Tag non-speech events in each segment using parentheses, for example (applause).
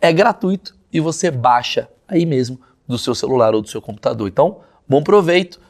é gratuito e você baixa aí mesmo do seu celular ou do seu computador. Então, bom proveito.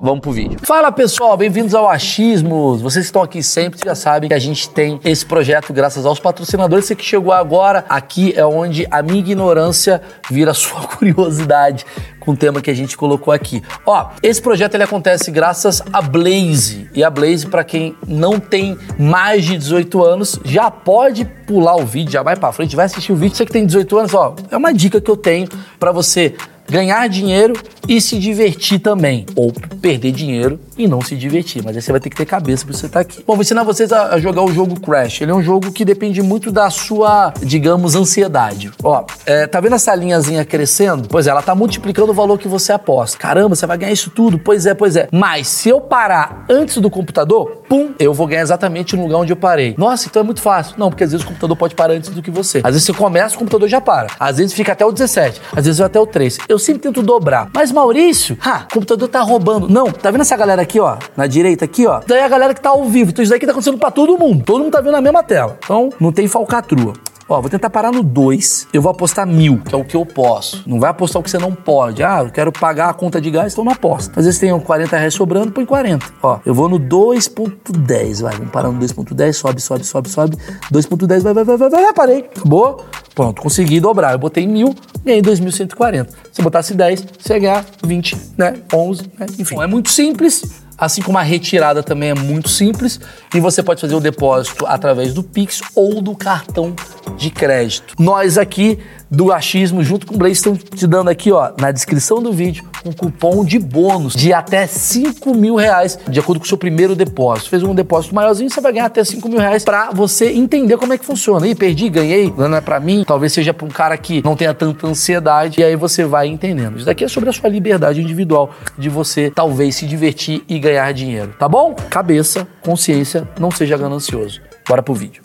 Vamos pro vídeo. Fala pessoal, bem-vindos ao Achismos. Vocês que estão aqui sempre já sabem que a gente tem esse projeto graças aos patrocinadores. Você que chegou agora, aqui é onde a minha ignorância vira sua (laughs) curiosidade com o tema que a gente colocou aqui. Ó, esse projeto ele acontece graças a Blaze. E a Blaze, para quem não tem mais de 18 anos, já pode pular o vídeo, já vai para frente, vai assistir o vídeo. Você que tem 18 anos, ó, é uma dica que eu tenho para você ganhar dinheiro e se divertir também. Ou perder dinheiro e não se divertir. Mas aí você vai ter que ter cabeça pra você estar tá aqui. Bom, vou ensinar vocês a, jogar o jogo Crash. Ele é um jogo que depende muito da sua, digamos, ansiedade. Ó, é, tá vendo essa linhazinha crescendo? Pois é, ela tá multiplicando o valor que você aposta. Caramba, você vai ganhar isso tudo. Pois é, pois é. Mas se eu parar antes do computador, pum, eu vou ganhar exatamente no lugar onde eu parei. Nossa, então é muito fácil. Não, porque às vezes o computador pode parar antes do que você. Às vezes você começa, o computador já para. Às vezes fica até o 17. Às vezes vai até o 3. Eu sempre tento dobrar. Mas Maurício, ha, o computador tá roubando. Não, tá vendo essa galera aqui, ó? Na direita aqui, ó. Daí é a galera que tá ao vivo. Então isso daqui tá acontecendo pra todo mundo. Todo mundo tá vendo a mesma tela. Então não tem falcatrua. Ó, vou tentar parar no 2. Eu vou apostar mil, que é o que eu posso. Não vai apostar o que você não pode. Ah, eu quero pagar a conta de gás, então não aposta. Às vezes tem 40 reais sobrando, põe 40. Ó, eu vou no 2.10, vai. Vamos parar no 2.10, sobe, sobe, sobe, sobe. 2.10, vai, vai, vai, vai, vai, parei. Acabou. Pronto, consegui dobrar. Eu botei mil, ganhei 2.140. Se botasse 10, você ia ganhar 20, né? 11, né? Enfim, é muito simples Assim como a retirada também é muito simples e você pode fazer o depósito através do Pix ou do cartão de crédito. Nós aqui do Achismo, junto com o Blaze, estão te dando aqui, ó, na descrição do vídeo, um cupom de bônus de até 5 mil reais, de acordo com o seu primeiro depósito. Fez um depósito maiorzinho, você vai ganhar até 5 mil reais pra você entender como é que funciona. E perdi, ganhei, não é pra mim, talvez seja pra um cara que não tenha tanta ansiedade, e aí você vai entendendo. Isso daqui é sobre a sua liberdade individual de você talvez se divertir e ganhar dinheiro, tá bom? Cabeça, consciência, não seja ganancioso. Bora pro vídeo.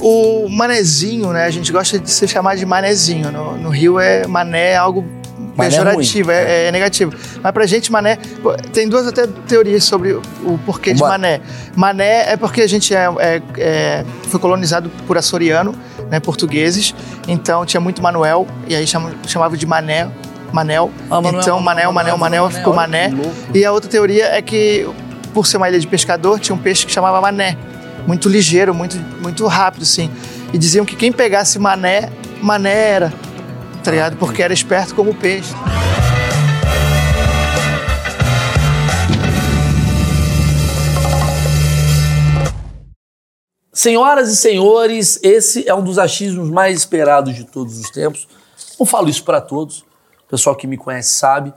O manezinho, né? A gente gosta de se chamar de manezinho. No, no Rio é mané algo mané pejorativo, é, é, é, negativo. Mas pra gente, mané. Tem duas até teorias sobre o porquê de mané. Mané é porque a gente é, é, é, foi colonizado por açoriano, né, portugueses. Então tinha muito Manuel, e aí chama, chamava de mané. Manel. Ah, Manuel, então, Manel, Manel, Manel, Manel ficou Mané. E a outra teoria é que, por ser uma ilha de pescador, tinha um peixe que chamava Mané muito ligeiro, muito, muito rápido, assim. E diziam que quem pegasse mané, mané era, tá ligado? Porque era esperto como peixe. Senhoras e senhores, esse é um dos achismos mais esperados de todos os tempos. Não falo isso para todos, o pessoal que me conhece sabe.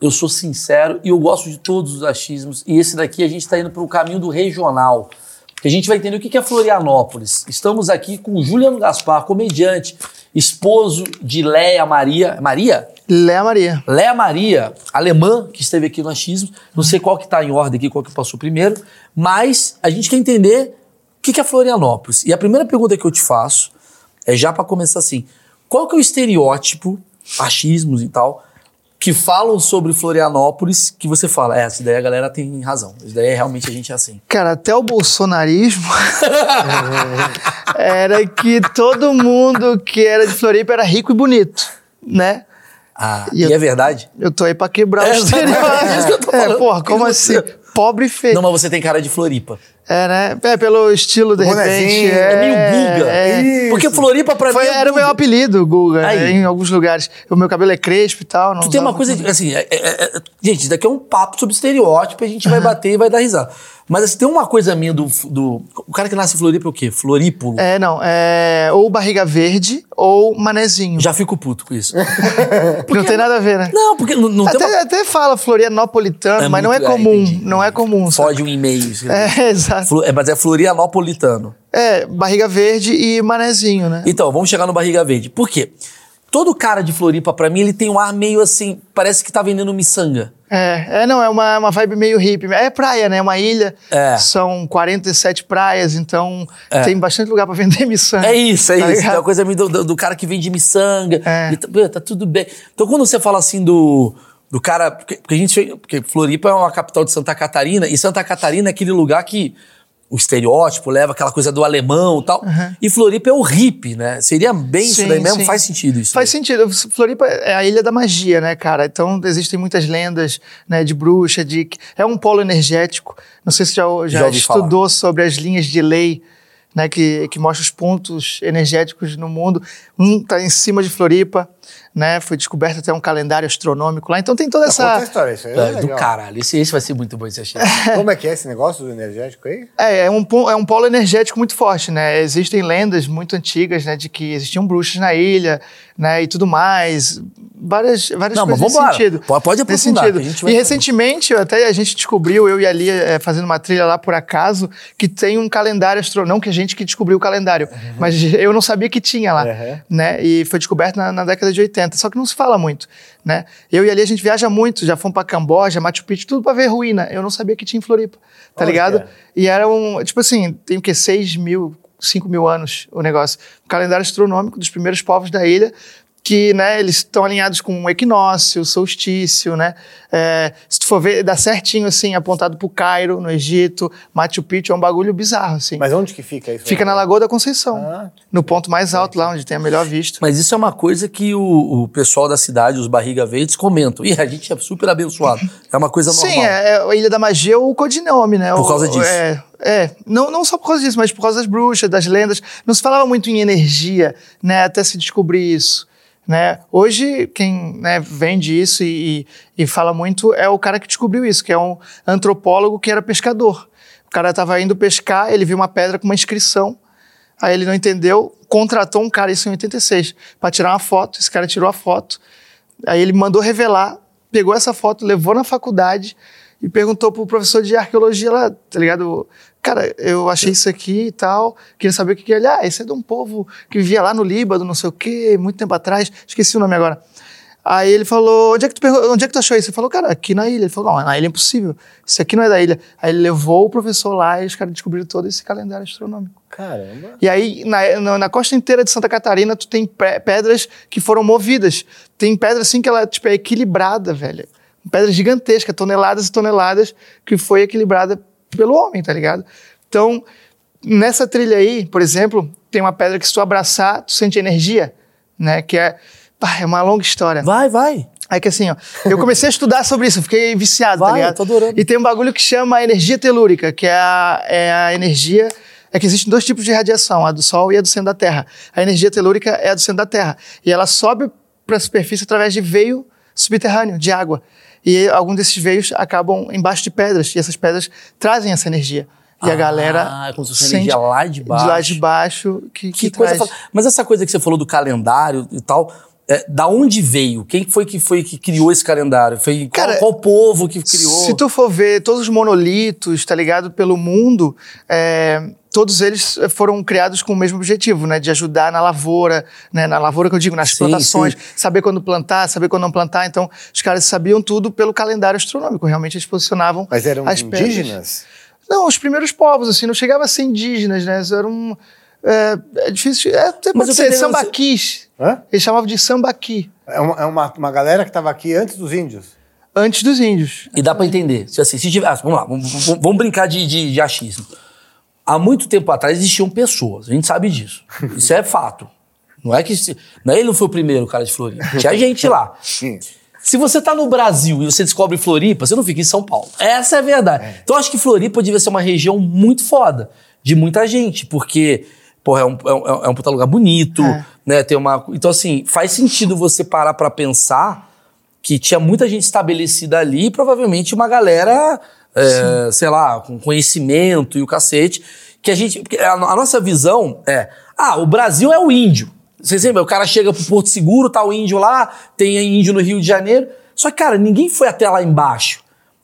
Eu sou sincero e eu gosto de todos os achismos. E esse daqui a gente está indo para o caminho do regional que a gente vai entender o que é Florianópolis. Estamos aqui com Juliano Gaspar, comediante, esposo de Léa Maria. Maria? Léa Maria. Léa Maria, alemã, que esteve aqui no achismo. Não sei qual que está em ordem aqui, qual que passou primeiro, mas a gente quer entender o que é Florianópolis. E a primeira pergunta que eu te faço é já para começar assim: qual que é o estereótipo, achismos e tal, que falam sobre Florianópolis que você fala, é, essa ideia a galera tem razão. Essa ideia realmente a gente é assim. Cara, até o bolsonarismo (laughs) era que todo mundo que era de Floripa era rico e bonito, né? Ah, e, e eu, é verdade? Eu tô aí pra quebrar é, o estereótipo. (laughs) É isso que eu tô falando. É, porra, como assim? Pobre e feio. Não, mas você tem cara de Floripa. É, né? É, pelo estilo, de repente. É, é meio Guga. É, Porque Floripa pra Foi, mim. É era o meu apelido, Guga, né, em alguns lugares. O meu cabelo é crespo e tal. tu tem uma coisa, assim, é, é, é, gente, isso daqui é um papo sobre estereótipo, a gente vai (laughs) bater e vai dar risada. Mas assim, tem uma coisa minha do, do. O cara que nasce em Floripa é o quê? Florípulo? É, não. É ou barriga verde ou manezinho. Já fico puto com isso. (laughs) não tem nada a ver, né? Não, porque não, não até, tem uma... até fala Florianopolitano, é mas não é comum. não é comum. Pode um e-mail. É, (laughs) exato. É, mas é Florianopolitano. É, barriga verde e manezinho, né? Então, vamos chegar no barriga verde. Por quê? Todo cara de Floripa, pra mim, ele tem um ar meio assim, parece que tá vendendo miçanga. É, é não, é uma, uma vibe meio hippie. É praia, né? É uma ilha. É. São 47 praias, então é. tem bastante lugar para vender (laughs) miçanga. É isso, é tá isso. É uma coisa do, do, do, cara que vende miçanga. É. E, tá, tá tudo bem. Então, quando você fala assim do do cara. Porque, porque, a gente. Porque Floripa é uma capital de Santa Catarina, e Santa Catarina é aquele lugar que o estereótipo, leva aquela coisa do alemão e tal. Uhum. E Floripa é o hippie, né? Seria bem sim, isso daí mesmo? Sim. Faz sentido isso. Faz sentido. Floripa é a ilha da magia, né, cara? Então existem muitas lendas né, de bruxa, de. É um polo energético. Não sei se já, já, já estudou falar. sobre as linhas de lei. Né, que, que mostra os pontos energéticos no mundo. Um está em cima de Floripa, né? Foi descoberto até um calendário astronômico lá. Então tem toda essa. Conta a história, isso aí é, é do caralho. Esse, esse vai ser muito bom esse achei. (laughs) Como é que é esse negócio do energético aí? É, é um, é um polo energético muito forte, né? Existem lendas muito antigas, né, de que existiam bruxas na ilha, né, e tudo mais. Várias, várias Não, coisas mas nesse sentido. Pode aprofundar. Sentido. E recentemente, até a gente descobriu, eu e a Lia, é, fazendo uma trilha lá por acaso, que tem um calendário astronômico. Não que a gente que descobriu o calendário, uhum. mas eu não sabia que tinha lá, uhum. né? E foi descoberto na, na década de 80. Só que não se fala muito, né? Eu e ali a gente viaja muito, já fomos para Camboja, Machu Picchu, tudo para ver ruína. Eu não sabia que tinha em Floripa, tá Olha ligado? E era um, tipo assim, tem o quê? 6 mil, 5 mil anos o negócio. Um calendário astronômico dos primeiros povos da ilha, que né, eles estão alinhados com o equinócio, solstício, né? É, se tu for ver, dá certinho, assim, apontado pro Cairo, no Egito, Machu Picchu, é um bagulho bizarro, assim. Mas onde que fica isso? Fica na Lagoa da Conceição, ah, no ponto mais alto lá, onde tem a melhor vista. Mas isso é uma coisa que o, o pessoal da cidade, os barriga verdes, comentam. E a gente é super abençoado. É uma coisa normal. Sim, é, é a Ilha da Magia o codinome, né? Por causa disso. É, é, não, não só por causa disso, mas por causa das bruxas, das lendas. Não se falava muito em energia, né? Até se descobrir isso. Né? Hoje, quem né, vende isso e, e, e, fala muito é o cara que descobriu isso, que é um antropólogo que era pescador. O cara estava indo pescar, ele viu uma pedra com uma inscrição, aí ele não entendeu, contratou um cara, isso em 86, para tirar uma foto. Esse cara tirou a foto, aí ele mandou revelar, pegou essa foto, levou na faculdade e perguntou pro professor de arqueologia lá, tá ligado? Cara, eu achei isso aqui e tal, queria saber o que, que é. Ele, ah, esse é de um povo que vivia lá no Líbano, não sei o quê, muito tempo atrás, esqueci o nome agora. Aí ele falou, onde é que tu, onde é que tu achou isso? Ele falou, cara, aqui na ilha. Ele falou, não, na ilha é impossível, isso aqui não é da ilha. Aí ele levou o professor lá e os caras descobriram todo esse calendário astronômico. Caramba. E aí, na, na, na, costa inteira de Santa Catarina, tu tem pedras que foram movidas. Tem pedra assim que ela tipo, é equilibrada, velho. Pedra gigantesca, toneladas e toneladas, que foi equilibrada pelo homem, tá ligado? Então, nessa trilha aí, por exemplo, tem uma pedra que se tu abraçar, tu sente energia, né? Que é, pá, é uma longa história. Vai, vai. Aí que assim, ó, eu comecei a estudar sobre isso, fiquei viciado, tá vai, tá ligado? Eu tô adorando. E tem um bagulho que chama energia telúrica, que é a, é a energia é que existem dois tipos de radiação, a do Sol e a do centro da Terra. A energia telúrica é a do centro da Terra. E ela sobe para a superfície através de veio subterrâneo, de água. E alguns desses veios acabam embaixo de pedras, e essas pedras trazem essa energia. E ah, a galera. Ah, como se fosse energia lá de baixo. De lá de baixo que, que, que coisa. Mas essa coisa que você falou do calendário e tal. É, da onde veio? Quem foi que foi que criou esse calendário? Foi qual, Cara, qual povo que criou? Se tu for ver todos os monolitos, tá ligado, pelo mundo, é, todos eles foram criados com o mesmo objetivo, né? De ajudar na lavoura, né? Na lavoura que eu digo, nas sim, plantações, sim. saber quando plantar, saber quando não plantar. Então, os caras sabiam tudo pelo calendário astronômico. Realmente eles posicionavam. Mas eram as indígenas? Não, os primeiros povos, assim, não chegava a ser indígenas, né? Eram. É, é difícil. É, até pode ser sambaquis. Hã? Eles chamavam de sambaqui. É uma, é uma, uma galera que estava aqui antes dos índios. Antes dos índios. E dá para entender. Se, assim, se tiver, ah, vamos lá, vamos, vamos brincar de, de, de achismo. Há muito tempo atrás existiam pessoas, a gente sabe disso. (laughs) Isso é fato. Não é que não é ele não foi o primeiro cara de Floripa. Tinha gente lá. (laughs) Se você tá no Brasil e você descobre Floripa, você não fica em São Paulo. Essa é a verdade. É. Então eu acho que Floripa devia ser uma região muito foda de muita gente, porque porra, é um, é um, é um puta lugar bonito, é. né? Tem uma. Então, assim, faz sentido você parar pra pensar que tinha muita gente estabelecida ali e provavelmente uma galera, é, sei lá, com conhecimento e o cacete. Que a gente. A, a nossa visão é. Ah, o Brasil é o índio. Vocês lembram? O cara chega pro Porto Seguro, tá o índio lá, tem índio no Rio de Janeiro. Só que, cara, ninguém foi até lá embaixo.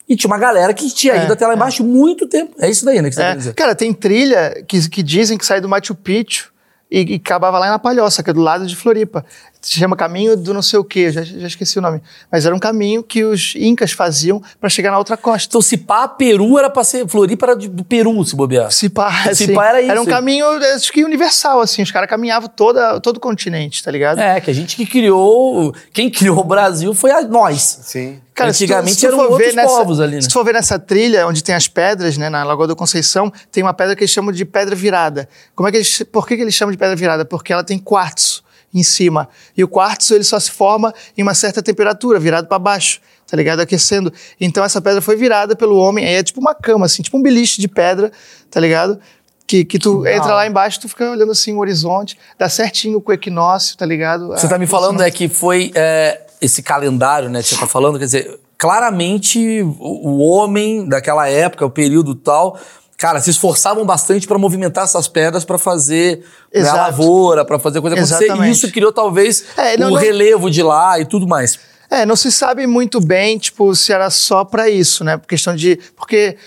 E tinha uma galera que tinha é, ido até lá é. embaixo é. muito tempo. É isso daí, né? Que você é. dizer. Cara, tem trilha que, que dizem que sai do Machu Picchu e, e acabava lá na Palhoça, que é do lado de Floripa se chama Caminho do não sei o quê, já, já esqueci o nome. Mas era um caminho que os incas faziam para chegar na outra costa. Então, se pá, Peru era para ser. Floripa era do Peru, se bobear. Se pá, se pá era isso. Era um caminho, acho que universal, assim. Os caras caminhavam toda, todo o continente, tá ligado? É, que a gente que criou. Quem criou o Brasil foi a, nós. Sim. Cara, Antigamente se tu, se tu eram outros nessa, povos ali, né? Se tu for ver nessa trilha onde tem as pedras, né, na Lagoa da Conceição, tem uma pedra que eles chamam de pedra virada. Como é que eles, por que, que eles chamam de pedra virada? Porque ela tem quartzo em cima. E o quartzo ele só se forma em uma certa temperatura, virado para baixo, tá ligado? Aquecendo. Então essa pedra foi virada pelo homem, aí é tipo uma cama, assim, tipo um beliche de pedra, tá ligado? Que, que tu entra lá embaixo, tu fica olhando assim o horizonte, dá certinho com o equinócio, tá ligado? Você tá me falando é que foi é, esse calendário, né, que você tá falando, quer dizer, claramente o, o homem daquela época, o período tal, cara, se esforçavam bastante para movimentar essas pedras para fazer né, a lavoura, para fazer coisa acontecer. Exatamente. E isso criou talvez é, não, o não... relevo de lá e tudo mais. É, não se sabe muito bem, tipo, se era só para isso, né? Por questão de. Porque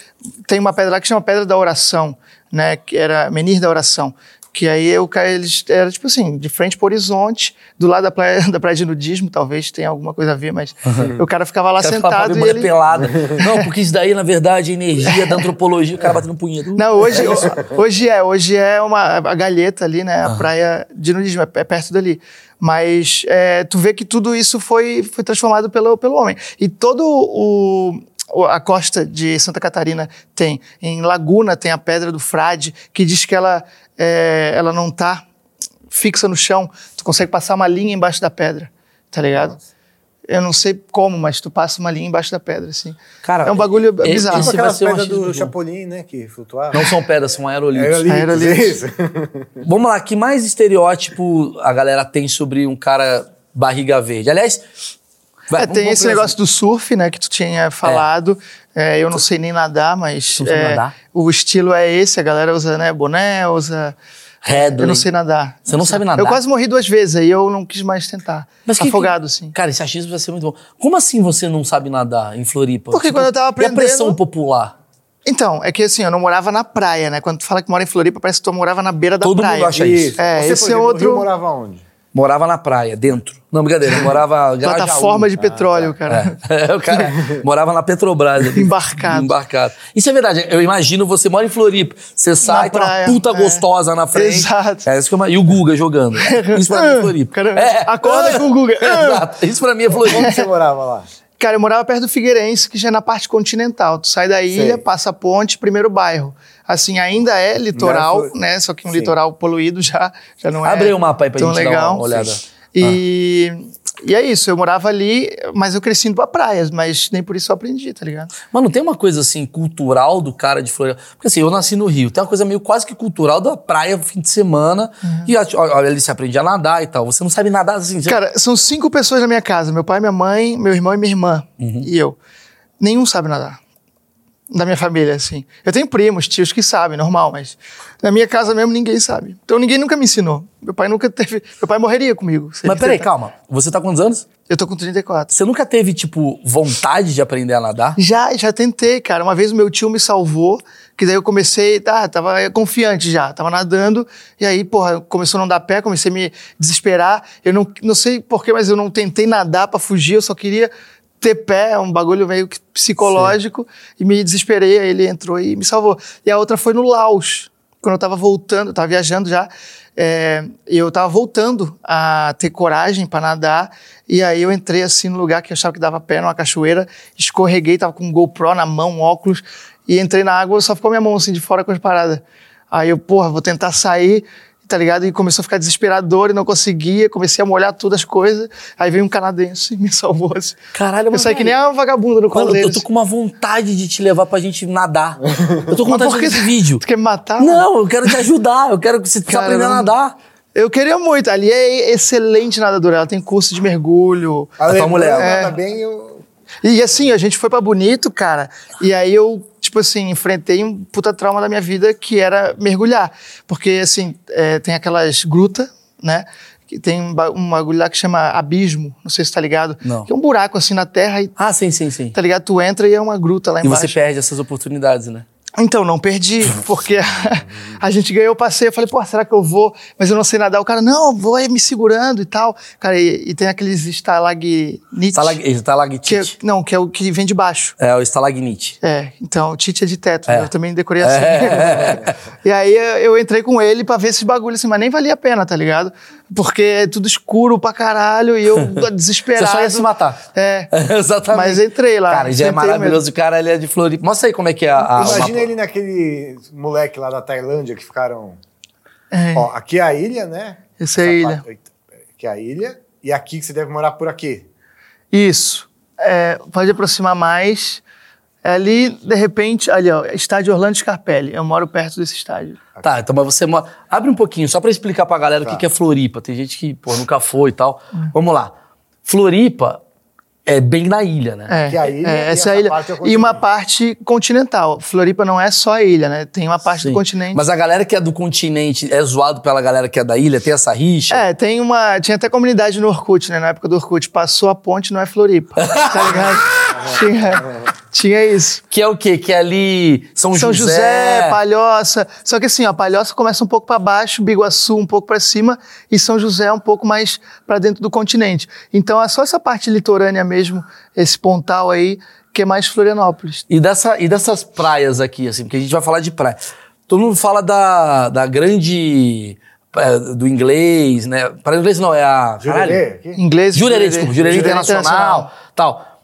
tem uma pedra lá que chama Pedra da Oração, né? Que era Menir da Oração. Que aí o cara, eles era tipo assim, de frente pro horizonte, do lado da praia, (laughs) da praia de nudismo, talvez tenha alguma coisa a ver, mas uhum. o cara ficava lá cara sentado ficava e ele... pelada. (laughs) Não, porque isso daí, na verdade, é energia da antropologia, o cara batendo punheta. Não, hoje hoje é, hoje é uma a galheta ali, né? A uhum. praia de nudismo, é, é perto dali. Mas é, tu vê que tudo isso foi, foi transformado pelo, pelo homem. E todo o, a costa de Santa Catarina tem. Em Laguna tem a Pedra do Frade, que diz que ela, é, ela não está fixa no chão. Tu consegue passar uma linha embaixo da pedra, tá ligado? Nossa. Eu não sei como, mas tu passa uma linha embaixo da pedra, assim. Cara, é um bagulho esse, bizarro. Esse aquelas pedras do Chapolin, né, que flutuava. Não são pedras, são aerolitos. Aerolitos. aerolitos. (laughs) Vamos lá, que mais estereótipo a galera tem sobre um cara barriga verde? Aliás, Vai, é, tem esse negócio do surf, né, que tu tinha falado. É. É, eu não sei nem nadar, mas é, nadar? o estilo é esse. A galera usa né, boné, usa... Redley. Eu não sei nadar. Você não, não sabe nadar? Eu quase morri duas vezes, aí eu não quis mais tentar. Mas que, Afogado, sim. Cara, esse achismo vai ser muito bom. Como assim você não sabe nadar em Floripa? Porque tipo, quando eu tava aprendendo... E a pressão popular? Então, é que assim, eu não morava na praia, né? Quando tu fala que mora em Floripa, parece que tu morava na beira da Todo praia. Todo mundo acha isso. É, Você, esse exemplo, é outro... Rio morava onde? Morava na praia, dentro. Não, brincadeira, eu morava. Plataforma de petróleo, ah, tá. cara. É. (laughs) o cara morava na Petrobras. Ali, embarcado. Embarcado. Isso é verdade. Eu imagino você mora em Floripa, você sai, tem uma puta é. gostosa na frente. Exato. É isso que eu, e o Guga jogando. (laughs) Isso pra mim é Floripa. Cara, é. Acorda com o Guga. (laughs) Exato. Isso pra mim é Floripa. Onde você morava lá? Cara, eu morava perto do Figueirense, que já é na parte continental. Tu sai da ilha, Sei. passa a ponte, primeiro bairro. Assim, ainda é litoral, né? Só que um Sim. litoral poluído já, já não é. Abre o mapa aí pra tão gente legal. dar uma olhada. E, ah. e é isso, eu morava ali, mas eu cresci indo pra praia, mas nem por isso eu aprendi, tá ligado? Mano, tem uma coisa assim, cultural do cara de Floripa. Porque assim, eu nasci no Rio, tem uma coisa meio quase que cultural da praia fim de semana. Uhum. E olha, ali se aprende a nadar e tal. Você não sabe nadar assim. Você... Cara, são cinco pessoas na minha casa: meu pai, minha mãe, meu irmão e minha irmã. Uhum. E eu. Nenhum sabe nadar da minha família, assim. Eu tenho primos, tios que sabem, normal, mas na minha casa mesmo ninguém sabe. Então ninguém nunca me ensinou. Meu pai nunca teve. Meu pai morreria comigo. Mas peraí, calma. Você tá com quantos anos? Eu tô com 34. Você nunca teve, tipo, vontade de aprender a nadar? Já, já tentei, cara. Uma vez o meu tio me salvou, que daí eu comecei, tá, tava confiante já, tava nadando, e aí, porra, começou a não dar pé, comecei a me desesperar. Eu não, não sei porquê, mas eu não tentei nadar para fugir, eu só queria ter pé, é um bagulho meio psicológico, Sim. e me desesperei, aí ele entrou e me salvou. E a outra foi no Laos, quando eu tava voltando, eu tava viajando já, é, eu tava voltando a ter coragem para nadar, e aí eu entrei assim no lugar que eu achava que dava pé, numa cachoeira, escorreguei, tava com um GoPro na mão, óculos, e entrei na água, só ficou minha mão assim de fora com as paradas. Aí eu, porra, vou tentar sair, tá ligado? E começou a ficar desesperador e não conseguia, comecei a molhar todas as coisas. Aí veio um canadense e me salvou. Assim. Caralho, Eu saí que nem uma vagabunda no colo Mano, eu deles. tô com uma vontade de te levar pra gente nadar. Eu tô com (laughs) vontade de fazer esse vídeo. Tu quer me matar? mano? Não, eu quero te ajudar. Eu quero que você Cara, aprenda a nadar. Eu queria muito. Ali é excelente nadadora. Ela tem curso de mergulho. A tua mulher. Nada É. bem, eu... E assim, a gente foi pra Bonito, cara. E aí eu, tipo assim, enfrentei um puta trauma da minha vida que era mergulhar. Porque, assim, é, tem aquelas grutas, né? Que tem um, um bagulho lá que chama abismo. Não sei se tá ligado. Não. Que é um buraco assim na terra e, Ah, sim, sim, sim. tá ligado? Tu entra e é uma gruta lá E embaixo. você perde essas oportunidades, né? Então, não perdi, porque (laughs) a gente ganhou o passeio. Eu falei, pô, será que eu vou? Mas eu não sei nadar. O cara, não, vou aí me segurando e tal. Cara, e, e tem aqueles estalagnites. Stalag... Que é, Estalactite. não, que é o que vem de baixo. É, o estalagnite. É, então, Tite é de teto, É. né? eu também decorei assim. É. (laughs) e aí eu entrei com ele pra ver esses bagulhos assim, mas nem valia a pena, tá ligado? Porque é tudo escuro pra caralho e eu (laughs) desesperado. Você só ia se matar. É. (laughs) Exatamente. Mas entrei lá. Cara, já é maravilhoso. O cara, ele é de Floripa. Mostra aí como é que é a... Imagina ele naquele moleque lá da Tailândia que ficaram... É, Ó, aqui é a ilha, né? Essa é a Essa ilha. parte-. Aqui é a ilha. E aqui que você deve morar por aqui. Isso. É, pode aproximar mais. É ali, de repente, ali, ó, estádio Orlando Scarpelli. Eu moro perto desse estádio. Tá, então mas você mora... Abre um pouquinho, só pra explicar pra galera o que Tá. que é Floripa. Tem gente que, pô, nunca foi e tal. Vamos lá. Floripa é bem na ilha, né? É, Que a ilha é, essa essa é a ilha. é e uma parte continental. Floripa não é só a ilha, né? Tem uma parte Sim. do continente. Mas a galera que é do continente é zoado pela galera que é da ilha? Tem essa rixa? É, tem uma. Tinha até comunidade no Orkut, né? Na época do Orkut. Passou a ponte, não é Floripa. (laughs) tá ligado? Tinha, tinha isso. Que é o quê? Que é ali São, São José... José, Palhoça. Só que assim, ó, Palhoça começa um pouco pra baixo, Biguaçu um pouco pra cima e São José um pouco mais pra dentro do continente. Então é só essa parte litorânea mesmo, esse pontal aí, que é mais Florianópolis. E, dessa, e dessas praias aqui, assim, porque a gente vai falar de praia. Todo mundo fala da, da grande. é, do inglês, né? Para inglês não, é a. Jurerê? Inglês Jurerê, desculpa, Jurerê Jurerê Internacional, tal.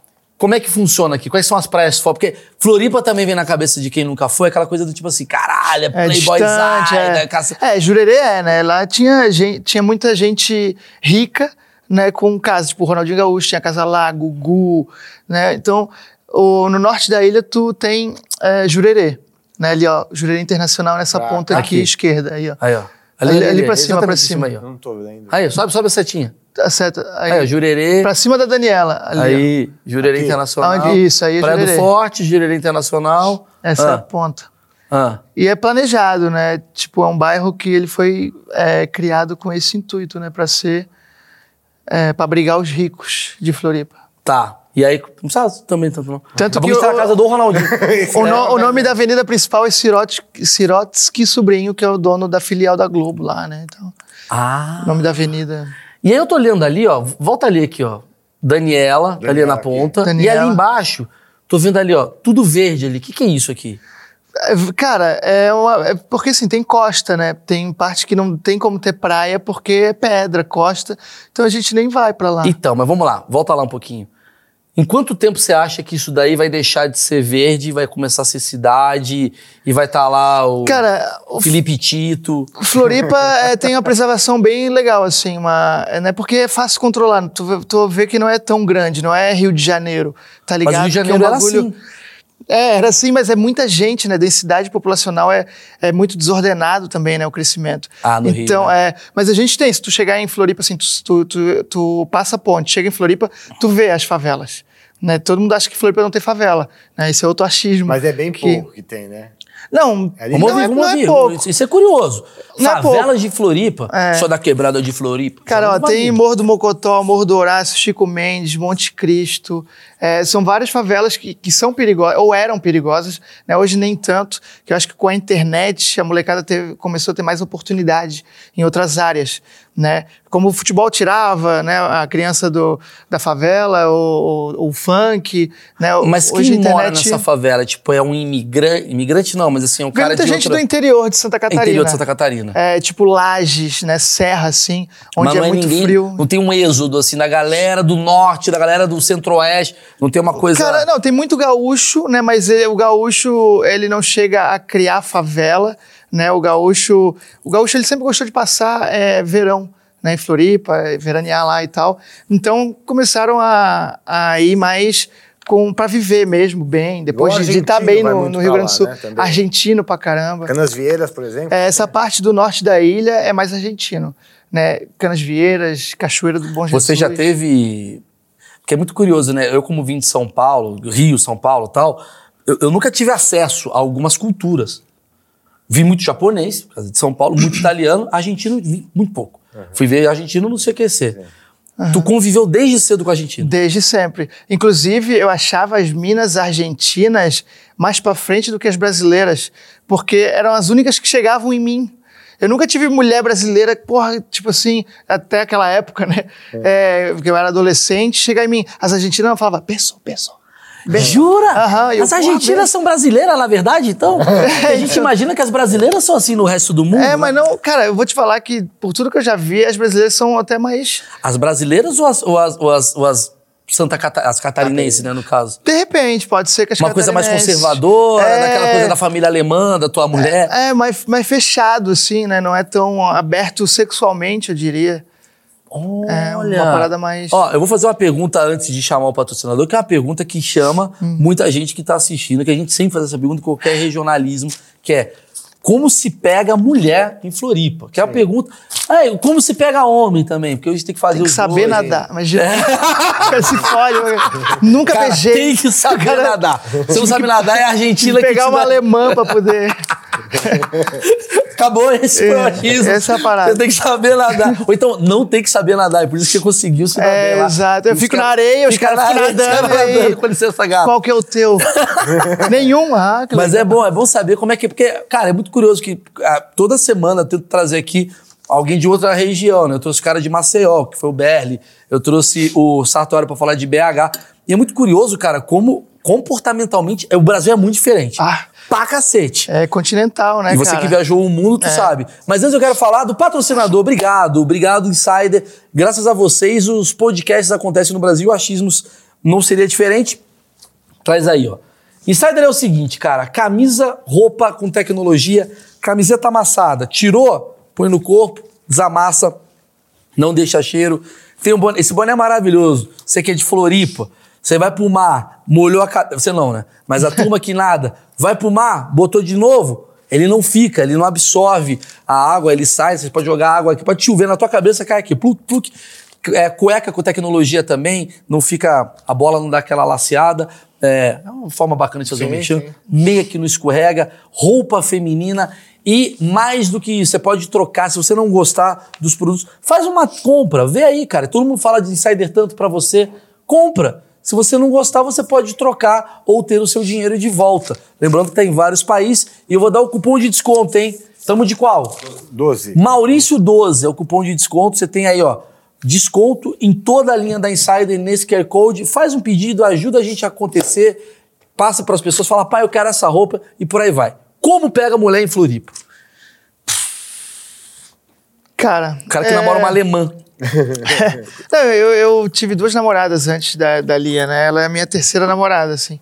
Como é que funciona aqui? Quais são as praias fora? Porque Floripa também vem na cabeça de quem nunca foi, aquela coisa do tipo assim, caralho, é É playboyzada, é. né? caça- É, Jurerê é, né? Lá tinha, gente, tinha muita gente rica, né? Com casas, tipo Ronaldinho Gaúcho, tinha Casa Lago, Gu, né? Então, o- no norte da ilha tu tem é, Jurerê, né? Ali, ó, Jurerê Internacional nessa Ah, ponta aqui, aqui. esquerda, aí, ó. Aí, ó. Ali- ali pra cima, pra cima. Aí, ó. Não tô lendo. Aí, sobe, sobe a setinha. Tá certo? Aí, Aí, Jurerê. pra cima da Daniela, ali, ó. Aí, Jurerê Aqui. Internacional. Onde- isso, aí é Praia do Jurerê. Forte, Jurerê Internacional. Essa é a Ah, ponta. ah. E é planejado, né? Tipo, é um bairro que ele foi é, criado com esse intuito, né? Pra ser... É, pra brigar os ricos de Floripa. Tá. E aí, não precisa também tanto não. Tanto a que a tá o- na casa do Ronaldinho. (laughs) O, no- o nome da avenida principal é Sirot- Sirotsky Sobrinho, que é o dono da filial da Globo lá, né? Então, ah. o nome da avenida. E aí eu tô olhando ali, ó. Volta ali aqui, ó. Daniela, tá ali Daniela na ponta. Daniela. E ali embaixo, tô vendo ali, ó. Tudo verde ali. O que, que é isso aqui? É, Cara, é, uma, é porque assim, tem costa, né? Tem parte que não tem como ter praia porque é pedra, costa. Então a gente nem vai pra lá. Então, mas vamos lá. Volta lá um pouquinho. Em quanto tempo você acha que isso daí vai deixar de ser verde, vai começar a ser cidade e vai estar lá o Cara, Felipe Tito? Floripa é, tem uma preservação bem legal, assim, uma, é, né? Porque é fácil controlar. Tu, vê- tu vê que não é tão grande, não é Rio de Janeiro, tá ligado? Mas o Rio de Que é um Janeiro era bagulho- assim. É, era assim, mas é muita gente, né? Densidade populacional é, é muito desordenado também, né? O crescimento. Ah, no Rio, Então, né? é. Mas a gente tem, se tu chegar em Floripa, assim, tu, tu, tu, tu passa a ponte, chega em Floripa, tu vê as favelas. Né? Todo mundo acha que Floripa não tem favela. Né? Esse é outro achismo. Mas é bem que- pouco que tem, né? Não, Ali Vamos não, é, não é pouco. Isso é curioso. Não é Favelas pouco. de Floripa, É. só da quebrada de Floripa. Cara, ó, tem. Morro do Mocotó, Morro do Horácio, Chico Mendes, Monte Cristo. É, são várias favelas que, que são perigosas, ou eram perigosas, né? hoje nem tanto, que eu acho que com a internet a molecada teve- começou a ter mais oportunidade em outras áreas, né? Como o futebol tirava, né, a criança do, da favela, o, o, funk, né? Mas hoje quem a mora internet- nessa favela? Tipo, é um imigrante? Imigrante não, mas assim, é um cara muita gente outra... do interior de Santa Catarina. Interior de Santa Catarina. É, tipo Lages, né? Serra, assim, onde Mas é não muito ninguém, frio. Não tem um êxodo, assim, da galera do norte, da galera do centro-oeste. Não tem uma coisa... Cara, não, tem muito gaúcho, né? Mas ele- o gaúcho, ele não chega a criar favela, né? O gaúcho, o gaúcho ele sempre gostou de passar é, verão, né? Em Floripa, veranear lá e tal. Então começaram a, a ir mais para viver mesmo bem, depois de estar tá bem no, no Rio Grande do Sul. Lá, né, argentino pra caramba. Canas Vieiras, por exemplo? É, essa parte do norte da ilha é mais argentino. Né? Canas Vieiras, Cachoeira do Bom Jesus. Você já teve. Porque é muito curioso, né? Eu, como vim de São Paulo, Rio, São Paulo tal, eu, eu nunca tive acesso a algumas culturas. Vi muito japonês, de São Paulo, muito italiano, argentino, vi muito pouco. Uhum. Fui ver argentino no CQC. Uhum. Uhum. Tu conviveu desde cedo com a Argentina? Desde sempre. Inclusive, eu achava as minas argentinas mais para frente do que as brasileiras, porque eram as únicas que chegavam em mim. Eu nunca tive mulher brasileira, porra, tipo assim, até aquela época, né? É. É, porque eu era adolescente, chegar em mim. As argentinas falavam, peso, peso. Jura? Aham, as argentinas são brasileiras, na verdade, então? (laughs) É, a gente então... imagina que as brasileiras são assim no resto do mundo. É, né? mas não, cara, eu vou te falar que, por tudo que eu já vi, as brasileiras são até mais. As brasileiras ou as, ou as, ou as, ou as Santa Cata as catarinenses, né, no caso. De repente, pode ser que as Uma coisa mais conservadora, é... daquela coisa da família alemã, da tua mulher. É, é mais, mais fechado, assim, né? Não é tão aberto sexualmente, eu diria. Olha. É uma parada mais. Ó, eu vou fazer uma pergunta antes de chamar o patrocinador, que é uma pergunta que chama hum. muita gente que está assistindo, que a gente sempre faz essa pergunta em qualquer regionalismo, que é como se pega mulher em Floripa? Que é a pergunta. É, como se pega homem também, porque hoje tem que fazer Tem que saber dois, nadar. Imagina. É. (laughs) se fode. Nunca beijei. Tem que saber cara, nadar. Se não sabe (laughs) nadar, é a Argentina que pegar uma dá... alemã pra poder. (laughs) Acabou esse é, machismo. Essa é a parada. Você tem que saber nadar. Ou então, não tem que saber nadar. É por isso que você conseguiu se dar é, bem lá. Exato. Eu fico cara, na areia, os caras ficam nadando. nadando. Com licença, gato. Qual que é o teu? (laughs) Nenhum. Ah, Mas é bom, é bom saber como é que... Porque, cara, é muito curioso que ah, toda semana eu tento trazer aqui alguém de outra região, né? Eu trouxe o cara de Maceió, que foi o Berli. Eu trouxe o Sartori para falar de BH. E é muito curioso, cara, como comportamentalmente o Brasil é muito diferente. Ah pra cacete. É continental, né, E você cara? que viajou o mundo, tu é. sabe. Mas antes eu quero falar do patrocinador. Obrigado, obrigado, Insider. Graças a vocês, os podcasts acontecem no Brasil. Achismos não seria diferente. Traz aí, ó. Insider é o seguinte, cara. Camisa, roupa com tecnologia, camiseta amassada. Tirou, põe no corpo, desamassa, não deixa cheiro. Tem um boné, esse boné é maravilhoso. Você que é de Floripa. Você vai pro mar, molhou a cabeça. Você não, né? Mas a (laughs) turma que nada, vai pro mar, botou de novo, ele não fica, ele não absorve a água, ele sai, você pode jogar água aqui, pode chover na tua cabeça, cai aqui, pluk, pluk. É, cueca com tecnologia também, não fica, a bola não dá aquela laceada. É, é uma forma bacana de fazer sim, um mexão. Meia que não escorrega, roupa feminina. E mais do que isso, você pode trocar, se você não gostar dos produtos, faz uma compra, vê aí, cara. Todo mundo fala de insider tanto para você, compra. Se você não gostar, você pode trocar ou ter o seu dinheiro de volta. Lembrando que está em vários países e eu vou dar o cupom de desconto, hein? Estamos de qual? 12. Maurício 12 é o cupom de desconto. Você tem aí, ó, desconto em toda a linha da Insider nesse QR Code. Faz um pedido, ajuda a gente a acontecer, passa para as pessoas, fala, pai, eu quero essa roupa e por aí vai. Como pega mulher em Floripa? Cara. O cara que é... namora uma alemã. (laughs) Não, eu, eu, tive duas namoradas antes da, da Lia, né? Ela é a minha terceira namorada, assim.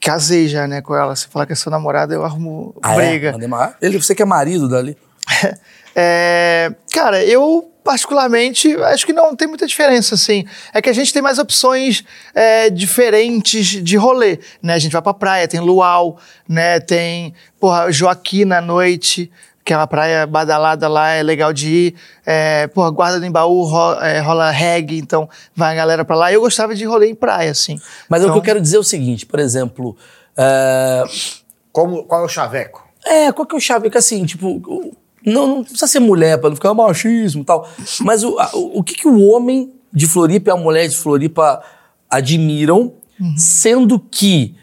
Casei já, né, com ela. Se falar que é sua namorada, eu arrumo ah, é? briga. É? Ele, você que é marido dali? (laughs) é, cara, eu particularmente acho que não tem muita diferença, assim. É que a gente tem mais opções é, diferentes de rolê, né? A gente vai pra praia, tem luau, né? Tem, porra, Joaquim à noite que é uma praia badalada lá, é legal de ir. É, pô, Guarda do Embaú rola, é, rola reggae, então vai a galera pra lá. Eu gostava de rolê em praia, assim. Mas então... o que eu quero dizer é o seguinte, por exemplo... É... Como, qual é o chaveco? É, qual que é o chaveco? Assim, tipo... Não, não precisa ser mulher pra não ficar machismo e tal. Mas o, o, o que, que o homem de Floripa e a mulher de Floripa admiram, uhum. sendo que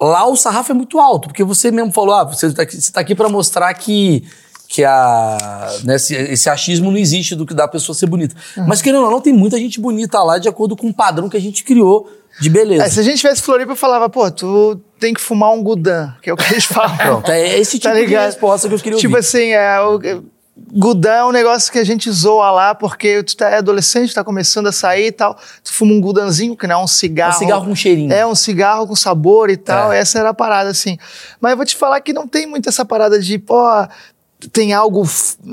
lá o sarrafo é muito alto, porque você mesmo falou, ah, você está aqui, tá aqui para mostrar que que a, né, esse, esse, achismo não existe do que dá a pessoa ser bonita. Uhum. Mas querendo ou não, tem muita gente bonita lá de acordo com o padrão que a gente criou de beleza. É, se a gente tivesse Floripa, eu falava, pô, tu tem que fumar um Gudan, que é o que eles (laughs) falam. Pronto, é esse tá tipo tá de resposta que eu queria tipo ouvir. Tipo assim, é, o, Gudan é um negócio que a gente zoa lá, porque tu tá, é adolescente, tá começando a sair e tal. Tu fuma um Gudanzinho, que não é um cigarro. É um cigarro com cheirinho. É um cigarro com sabor e tal. É. Essa era a parada, assim. Mas eu vou te falar que não tem muito essa parada de, pô, tem algo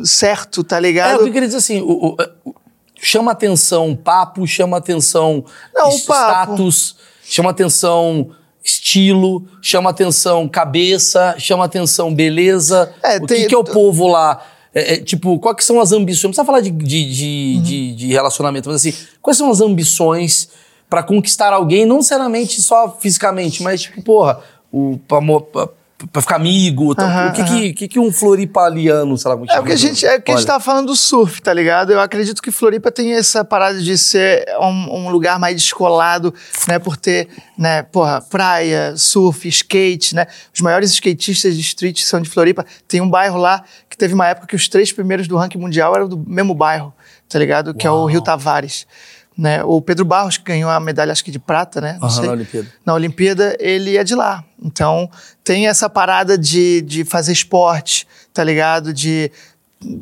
certo, tá ligado? É, o que eu queria dizer assim, o, o, chama atenção papo, chama atenção Não, status, chama atenção estilo, chama atenção cabeça, chama atenção beleza. É, o tem- que, que é o povo lá? É, é, tipo, quais que são as ambições? Não precisa falar de, de, de, Uhum. de- de relacionamento, mas assim, quais são as ambições pra conquistar alguém, não necessariamente só fisicamente, mas tipo, porra, o, pra, pra- pra ficar amigo. Aham, o que, que, que, que um floripaliano, sei lá como É porque a gente, é porque a gente tava falando do surf, tá ligado? Eu acredito que Floripa tem essa parada de ser um, um lugar mais descolado, né? Por ter, né, porra, praia, surf, skate, né? Os maiores skatistas de street são de Floripa. Tem um bairro lá que teve uma época que os três primeiros do ranking mundial eram do mesmo bairro, tá ligado? Que é o. Rio Tavares. Né? O Pedro Barros, que ganhou a medalha, acho que de prata, né? Sei. na Olimpíada. Na Olimpíada, ele é de lá. Então, tem essa parada de, de fazer esporte, tá ligado? De.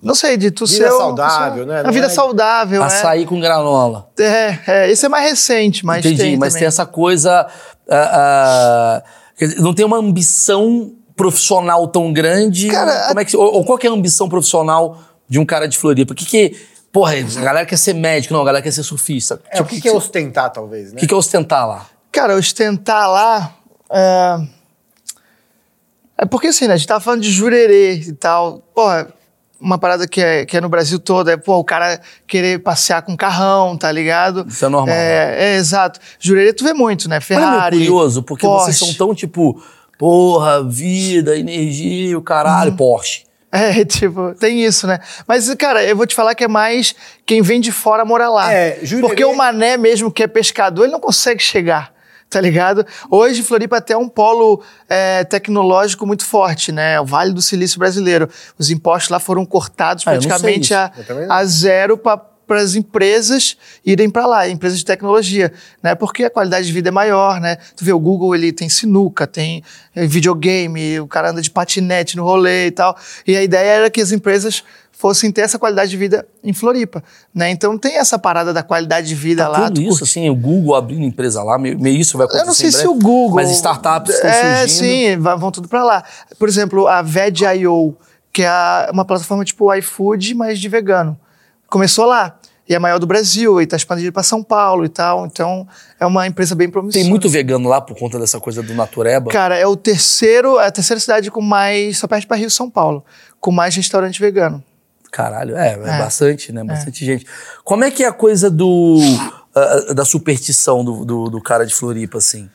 Não sei, de tu Vida ser. um- saudável, né? A Não vida é- saudável, né? Açaí com granola. É, é, esse é mais recente, mas Entendi, tem. mas também. tem essa coisa. ah, quer dizer, não tem uma ambição profissional tão grande. Cara, Como é que, ou, ou qual que é a ambição profissional de um cara de Floripa? O que que. Porra, a galera quer ser médico, não, a galera quer ser surfista. É, o que, que é ostentar, talvez, O né? que, que é ostentar lá? Cara, ostentar lá. É... é porque assim, né? A gente tava falando de jurerê e tal. Porra, uma parada que é, que é no Brasil todo é, pô, o cara querer passear com carrão, tá ligado? Isso é normal, É, é, exato. Jurerê tu vê muito, né? Mas é Ferrari. curioso, porque Porsche. vocês são tão tipo, porra, vida, energia, o caralho, Uhum. Porsche. É, (laughs) tipo, tem isso, né? Mas, cara, eu vou te falar que é mais quem vem de fora mora lá. É, Jurerê- Porque o Mané mesmo, que é pescador, ele não consegue chegar, tá ligado? Hoje, Floripa até é um polo é, tecnológico muito forte, né? O Vale do Silício brasileiro. Os impostos lá foram cortados Ah, praticamente a, a zero para as empresas irem para lá, empresas de tecnologia, né? Porque a qualidade de vida é maior, né? Tu vê o Google, ele tem sinuca, tem eh, videogame, o cara anda de patinete no rolê e tal. E a ideia era que as empresas fossem ter essa qualidade de vida em Floripa, né? Então tem essa parada da qualidade de vida Tá lá. tudo tu isso, curte. assim, o Google abrindo empresa lá, meio, meio isso vai acontecer Eu não sei se o Google. Mas startups estão É, surgindo. sim, va- vão tudo pra lá. Por exemplo, a Veg.io, que é uma plataforma tipo iFood, mas de vegano. Começou lá. E é a maior do Brasil, e tá expandindo para São Paulo e tal. Então, é uma empresa bem promissora. Tem muito vegano lá por conta dessa coisa do natureba. Cara, é o terceiro, é a terceira cidade com mais, só perto para Rio São Paulo, com mais restaurante vegano. Caralho, é, é, É. bastante, né? Bastante gente. Como é que é a coisa do ah, da superstição do, do, do cara de Floripa, assim?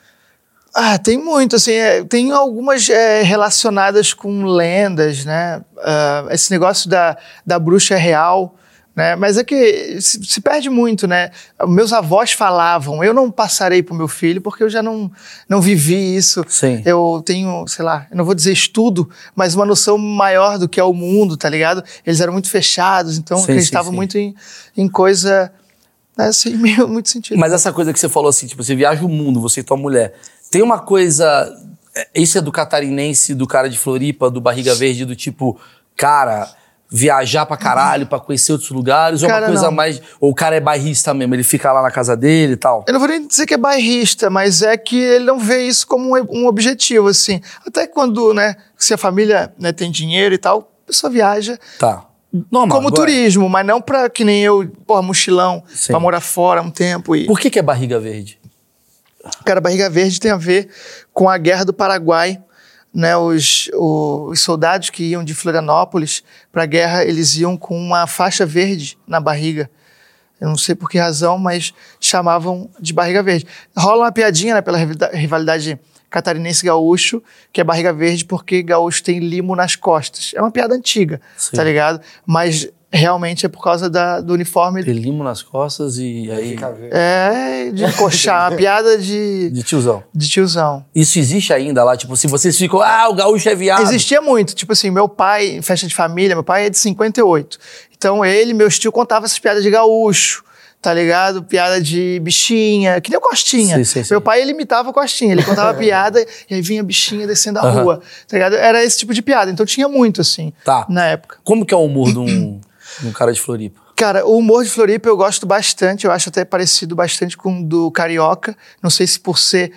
Ah, tem muito, assim, é, tem algumas é, relacionadas com lendas, né? Ah, esse negócio da, da bruxa é real, né? Mas é que se, se perde muito, né? Meus avós falavam, eu não passarei pro meu filho porque eu já não, não vivi isso. Sim. Eu tenho, sei lá, eu não vou dizer estudo, mas uma noção maior do que é o mundo, tá ligado? Eles eram muito fechados, então Sim, acreditavam sim, muito em, em coisa, né, assim, (laughs) meio, muito sentido. Mas essa coisa que você falou assim, tipo, você viaja o mundo, você e tua mulher. Tem uma coisa. é, Isso é do catarinense, do cara de Floripa, do barriga verde, do tipo, cara, viajar pra caralho, pra conhecer outros lugares, ou uma coisa não. mais. Ou o cara é bairrista mesmo, ele fica lá na casa dele e tal. Eu não vou nem dizer que é bairrista, mas é que ele não vê isso como um, um objetivo, assim. Até quando, né, se a família né, tem dinheiro e tal, a pessoa viaja Tá. Normal. como agora, turismo, mas não pra que nem eu, porra, mochilão, Sim. pra morar fora um tempo. E, Por que, que é barriga verde? cara, Barriga Verde tem a ver com a Guerra do Paraguai. Né, os, os soldados que iam de Florianópolis para a guerra, eles iam com uma faixa verde na barriga. Eu não sei por que razão, mas chamavam de barriga verde. Rola uma piadinha né, pela rivalidade catarinense-gaúcho, que é barriga verde porque gaúcho tem limo nas costas. É uma piada antiga, Sim. tá ligado? Mas realmente é por causa da- do uniforme. Tem limo nas costas e aí. É, de coxar, (laughs) piada de, De tiozão. de tiozão. Isso existe ainda lá? Tipo, se vocês ficam, ah, o gaúcho é viado. Existia muito. Tipo assim, meu pai, festa de família, meu pai é de 58. Então ele, meu tio, contava essas piadas de gaúcho, tá ligado? Piada de bichinha, que nem o Costinha. Sim, sim, sim. Meu pai, ele imitava o Costinha. Ele contava (laughs) piada e aí vinha a bichinha descendo a Aham. rua, tá ligado? Era esse tipo de piada. Então tinha muito, assim, Tá. na época. Como que é o humor de um, de um cara de Floripa? Cara, o humor de Floripa eu gosto bastante. Eu acho até parecido bastante com o do Carioca. Não sei se por ser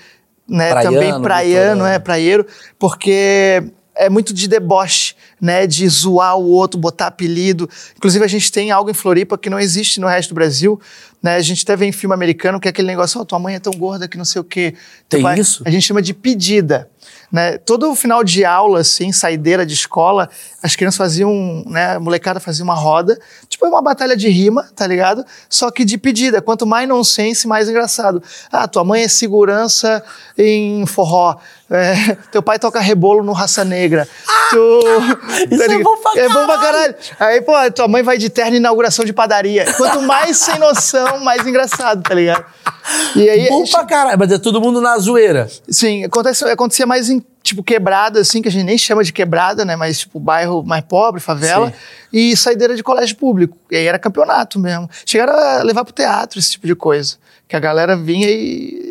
né, Praiano, também praiano, litorâneo. é praieiro, porque é muito de deboche. né, de zoar o outro, botar apelido. Inclusive, a gente tem algo em Floripa que não existe no resto do Brasil. Né? A gente até vê em filme americano que é aquele negócio, oh, tua mãe é tão gorda que não sei o quê. Tem pai, isso? A gente chama de pedida. Né? Todo final de aula, assim, saideira de escola, as crianças faziam, né, a molecada fazia uma roda, tipo uma batalha de rima, tá ligado? Só que de pedida, quanto mais nonsense, mais engraçado. Ah, tua mãe é segurança em forró, é, (laughs) teu pai toca rebolo no Raça Negra. Tu, (laughs) Isso é bom pra É bom pra caralho. Aí, pô, tua mãe vai de terno em inauguração de padaria. Quanto mais sem noção, mais engraçado, tá ligado? E aí, bom pra caralho, mas é todo mundo na zoeira. Sim, acontece, acontecia mais em, tipo, quebrada, assim, que a gente nem chama de quebrada, né? Mas, tipo, bairro mais pobre, favela. Sim. E saideira de colégio público. E aí era campeonato mesmo. Chegaram a levar pro teatro esse tipo de coisa. Que a galera vinha e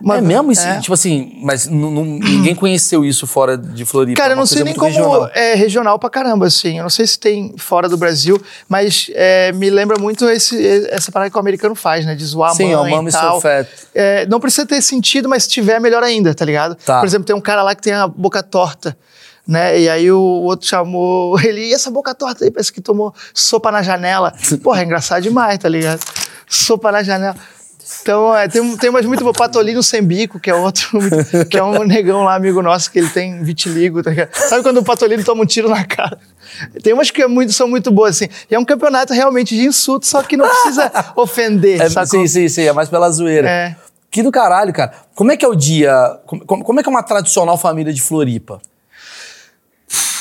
uma, é mesmo? Isso, é. Tipo assim, mas ninguém conheceu isso fora de Floripa? Cara, eu não sei nem como regional. é regional pra caramba, assim. Eu não sei se tem fora do Brasil, mas é, me lembra muito esse, essa parada que o americano faz, né? De zoar Sim, a mãe Sim, e tal. É, não precisa ter sentido, mas se tiver, melhor ainda, tá ligado? Tá. Por exemplo, tem um cara lá que tem a boca torta. Né? E aí o outro chamou (laughs) ele, e essa boca torta aí, parece que tomou sopa na janela. (laughs) Porra, é engraçado demais, tá ligado? Sopa na janela. Então, é, tem, tem umas muito boas. Patolino Sembico, que é outro, (laughs) que é um negão lá, amigo nosso, que ele tem vitiligo. Tá Sabe quando o Patolino toma um tiro na cara? Tem umas que é muito, são muito boas, assim. E é um campeonato realmente de insulto, só que não precisa (laughs) ofender, é, Sim, sim, sim. É mais pela zoeira. É. Que do caralho, cara. Como é que é o dia... Como, como é que é uma tradicional família de Floripa?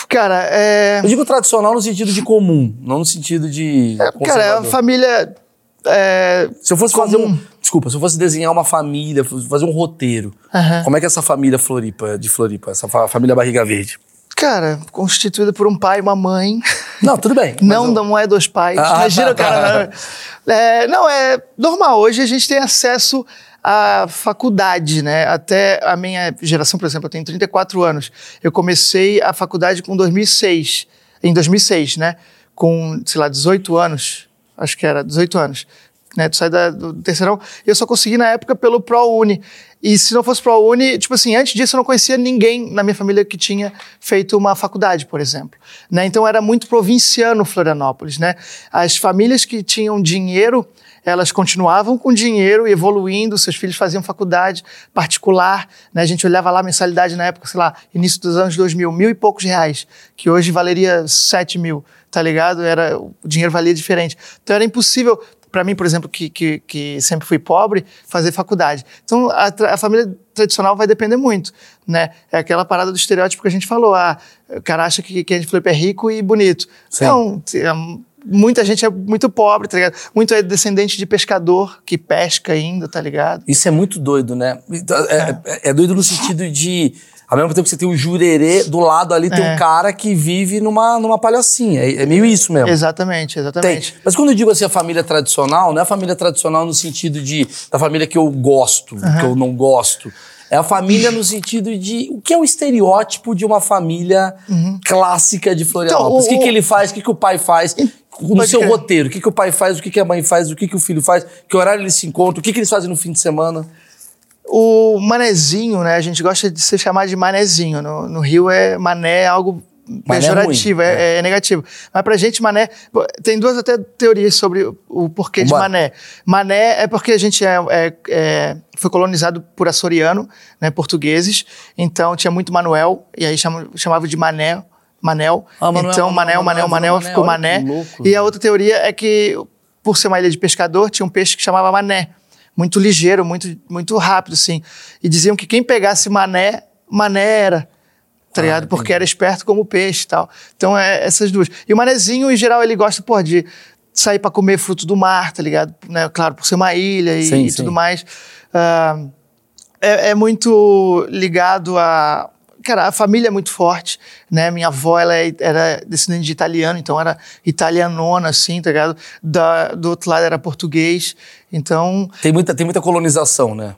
Cara, é... Eu digo tradicional no sentido de comum, não no sentido de... É, cara, é uma família... É, se eu fosse comum. fazer um Desculpa, se eu fosse desenhar uma família, fazer um roteiro, uhum. como é que é essa família Floripa, de Floripa, essa família Barriga Verde? Cara, constituída por um pai e uma mãe. Não, tudo bem. não, eu... não é dois pais. Ah, Imagina o cara. é, não, é normal. Hoje a gente tem acesso à faculdade, né? Até a minha geração, por exemplo, eu tenho 34 anos. Eu comecei a faculdade com 2006. Em 2006, né? Com, sei lá, 18 anos. Acho que era 18 anos né? Tu sai da, do terceirão. E eu só consegui na época pelo ProUni. E se não fosse ProUni, tipo assim, antes disso eu não conhecia ninguém na minha família que tinha feito uma faculdade, por exemplo. Né? Então era muito provinciano Florianópolis, né? As famílias que tinham dinheiro, elas continuavam com dinheiro, evoluindo, seus filhos faziam faculdade particular, né? A gente olhava lá a mensalidade na época, sei lá, início dos anos 2000, mil e poucos reais, que hoje valeria sete mil, tá ligado? Era, o dinheiro valia diferente. Então era impossível para mim, por exemplo, que, que, que, sempre fui pobre, fazer faculdade. Então, a, a, família tradicional vai depender muito, né? É aquela parada do estereótipo que a gente falou. Ah, o cara acha que quem a gente é rico e bonito. Sim. Não, é, muita gente é muito pobre, tá ligado? Muito é descendente de pescador que pesca ainda, tá ligado? Isso é muito doido, né? Então, é, é, é doido no sentido de ao mesmo tempo que você tem o jurerê, do lado ali tem é. um cara que vive numa, numa palhocinha. É, é meio isso mesmo. Exatamente, exatamente. Tem. Mas quando eu digo assim a família tradicional, não é a família tradicional no sentido de da família que eu gosto, uhum. que eu não gosto. É a família no sentido de o que é o estereótipo de uma família uhum. clássica de Florianópolis. Então, o, o que, que ele faz, o que, que o pai faz, no seu roteiro, o que, que o pai faz, o que, que a mãe faz, o que, que o filho faz, que horário eles se encontram, o que, que eles fazem no fim de semana. O manezinho, né? A gente gosta de ser chamado de manezinho. No, no Rio é mané é algo mané pejorativo, é, é, é, negativo. Mas pra gente, mané. Tem duas até teorias sobre o, o porquê de mané. Mané é porque a gente é, é, é, foi colonizado por açoriano, né, portugueses. Então tinha muito Manuel, e aí chamava, de mané. Manel. Ah, Manuel, então, Manel, Manel, Manel, ficou Mané. Louco, e a outra teoria é que, por ser uma ilha de pescador, tinha um peixe que chamava Mané muito ligeiro, muito, muito rápido, assim. E diziam que quem pegasse mané, mané era. Tá ah, ligado? Porque era esperto como peixe e tal. Então, é essas duas. E o manezinho, em geral, ele gosta, pô, de sair para comer fruto do mar, tá ligado? Né? Claro, por ser uma ilha e, sim, e sim. tudo mais. Uh, é, é, muito ligado a cara, a família é muito forte, né? Minha avó, ela é, era descendente de italiano, então era italianona, assim, tá ligado? Da, do outro lado era português, então... Tem muita, tem muita colonização, né?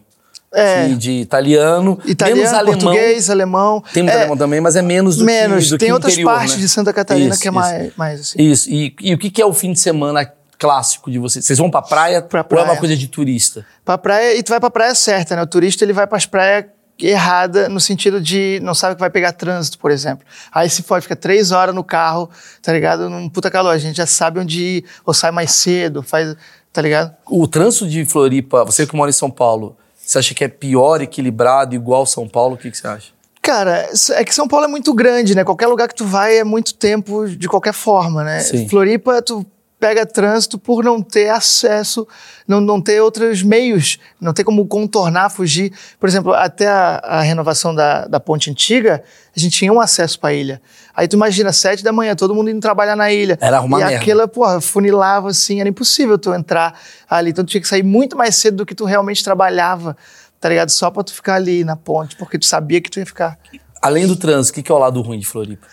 É. De, de italiano, italiano, menos alemão. português, alemão. Tem muito é, alemão também, mas é menos do menos. que do Tem que outras interior, partes né? de Santa Catarina isso, que é isso. mais, mais assim. Isso, e, e o que, que é o fim de semana clássico de vocês? Vocês vão pra praia, pra praia. ou é uma coisa de turista? Pra praia, e tu vai pra praia certa, né? O turista, ele vai pras praias errada no sentido de não sabe que vai pegar trânsito, por exemplo. Aí se pode ficar três horas no carro, tá ligado? Num puta calor. A gente já sabe onde ir, ou sai mais cedo, faz, tá ligado? O trânsito de Floripa, você que mora em São Paulo, você acha que é pior, equilibrado, igual São Paulo? O que, que você acha? Cara, é que São Paulo é muito grande, né? Qualquer lugar que tu vai é muito tempo de qualquer forma, né? Sim. Floripa, tu pega trânsito por não ter acesso, não, não ter outros meios, não ter como contornar, fugir. Por exemplo, até a, a renovação da, da ponte antiga, a gente tinha um acesso para a ilha. Aí tu imagina, sete da manhã, todo mundo indo trabalhar na ilha. Era arrumar E merda. aquela, porra, funilava assim, era impossível tu entrar ali. Então tu tinha que sair muito mais cedo do que tu realmente trabalhava, tá ligado? Só pra tu ficar ali na ponte, porque tu sabia que tu ia ficar. Além do trânsito, o que, que é o lado ruim de Floripa?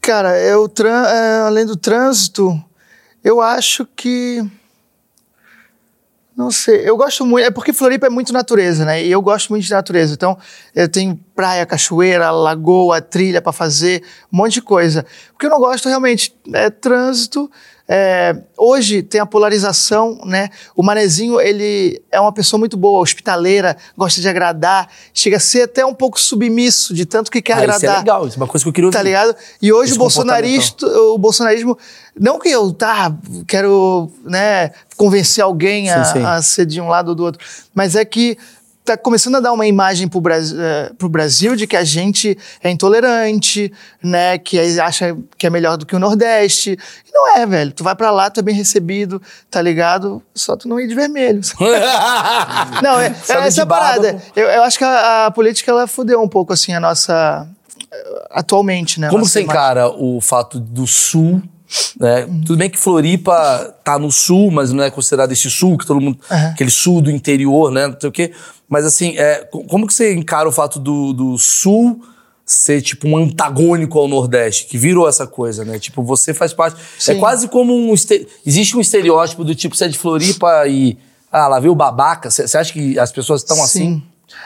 Cara, é o tran é, além do trânsito, eu acho que. Não sei, eu gosto muito. É porque Floripa é muito natureza, né? E eu gosto muito de natureza. Então, eu tenho praia, cachoeira, lagoa, trilha pra fazer, um monte de coisa. O que eu não gosto realmente é trânsito. É, hoje tem a polarização, né? O Manezinho, ele é uma pessoa muito boa, hospitaleira, gosta de agradar, chega a ser até um pouco submisso de tanto que quer Ah, isso agradar. é legal, isso é uma coisa que eu queria ouvir. Tá ligado? E hoje o bolsonarista, o bolsonarismo, não que eu tá, quero, né, convencer alguém a, Sim, sim. a ser de um lado ou do outro, mas é que tá começando a dar uma imagem pro Brasil, eh, Brasil de que a gente é intolerante, né, que acha que é melhor do que o Nordeste. E não é, velho. Tu vai pra lá, tu é bem recebido, tá ligado? Só tu não ir de vermelho. (laughs) Não, é, é essa parada. Eu, eu acho que a, a política ela fudeu um pouco assim a nossa eh, atualmente, né? Como você encara o fato do sul, né? Tudo bem que Floripa tá no sul, mas não é considerado esse sul, que todo mundo. Aham. Aquele sul do interior, né? Não sei o quê. Mas assim, é, co- como que você encara o fato do, do sul ser tipo um antagônico ao Nordeste, que virou essa coisa, né? Tipo, você faz parte. É Sim. quase como um. este- Existe um estereótipo do tipo, você é de Floripa e. Ah, lá veio o babaca. Você acha que as pessoas estão assim?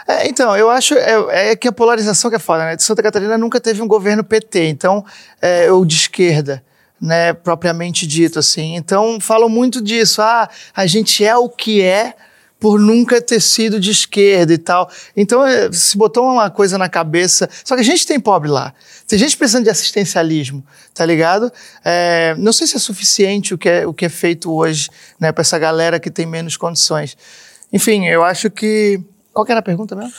É, então, eu acho é, é que a polarização que é foda, né? Santa Catarina nunca teve um governo PT, então, é, ou de esquerda, né? Propriamente dito, assim. Então, falam muito disso. Ah, a gente é o que é por nunca ter sido de esquerda e tal. Então, é, se botou uma coisa na cabeça. Só que a gente tem pobre lá. Tem gente precisando de assistencialismo, tá ligado? É, não sei se é suficiente o que é, o que é feito hoje, né? Pra essa galera que tem menos condições. Enfim, eu acho que. Qual que era a pergunta mesmo?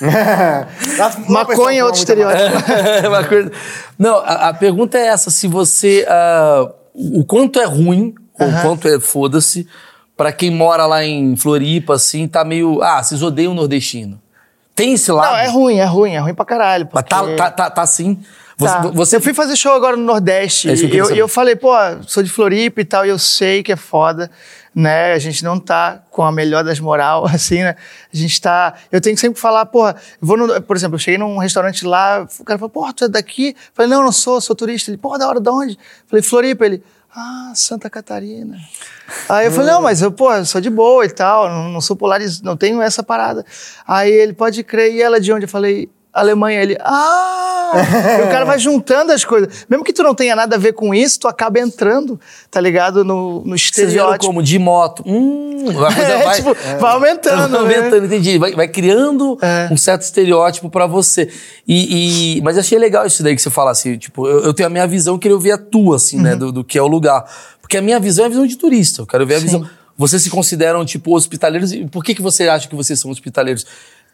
(laughs) Maconha é outro estereótipo. (laughs) Coisa- Não, a, a pergunta é essa: se você. ah, o quanto é ruim, ou o quanto é foda-se, pra quem mora lá em Floripa, assim, tá meio. Ah, vocês odeiam o nordestino. Tem esse lado? Não, é ruim, é ruim, é ruim pra caralho. Mas tá, porque- tá, tá, tá assim. Você, Tá. você Eu fui fazer show agora no Nordeste É isso que eu e eu, e eu falei, pô, sou de Floripa e tal, e eu sei que é foda, né? A gente não tá com a melhor das moral, (laughs) assim, né? A gente tá. Eu tenho que sempre falar, porra, eu vou no, por exemplo, eu cheguei num restaurante lá, o cara falou, porra, tu é daqui? Eu falei, não, não sou, sou turista. Ele, porra, da hora, de onde? Eu falei, Floripa. Ele, ah, Santa Catarina. Aí eu falei, não, mas eu, pô, eu sou de boa e tal, não, não sou polarizado, não tenho essa parada. Aí ele, pode crer, e ela de onde? Eu falei, Alemanha. Ele, ah! e o cara vai juntando as coisas. Mesmo que tu não tenha nada a ver com isso, tu acaba entrando, tá ligado? No, no estereótipo. como? De moto. Hum, a coisa (laughs) É, vai, tipo, vai aumentando, Vai né? aumentando, entendi. Vai, vai criando É. um certo estereótipo pra você. E, e- mas achei legal isso daí que você fala assim, tipo, eu, eu tenho a minha visão, queria ouvir a tua, assim, Uhum. né, do, do que é o lugar. Porque a minha visão é a visão de turista, eu quero ver a Sim. visão. Vocês se consideram, tipo, hospitaleiros, e por que, que você acha que vocês são hospitaleiros?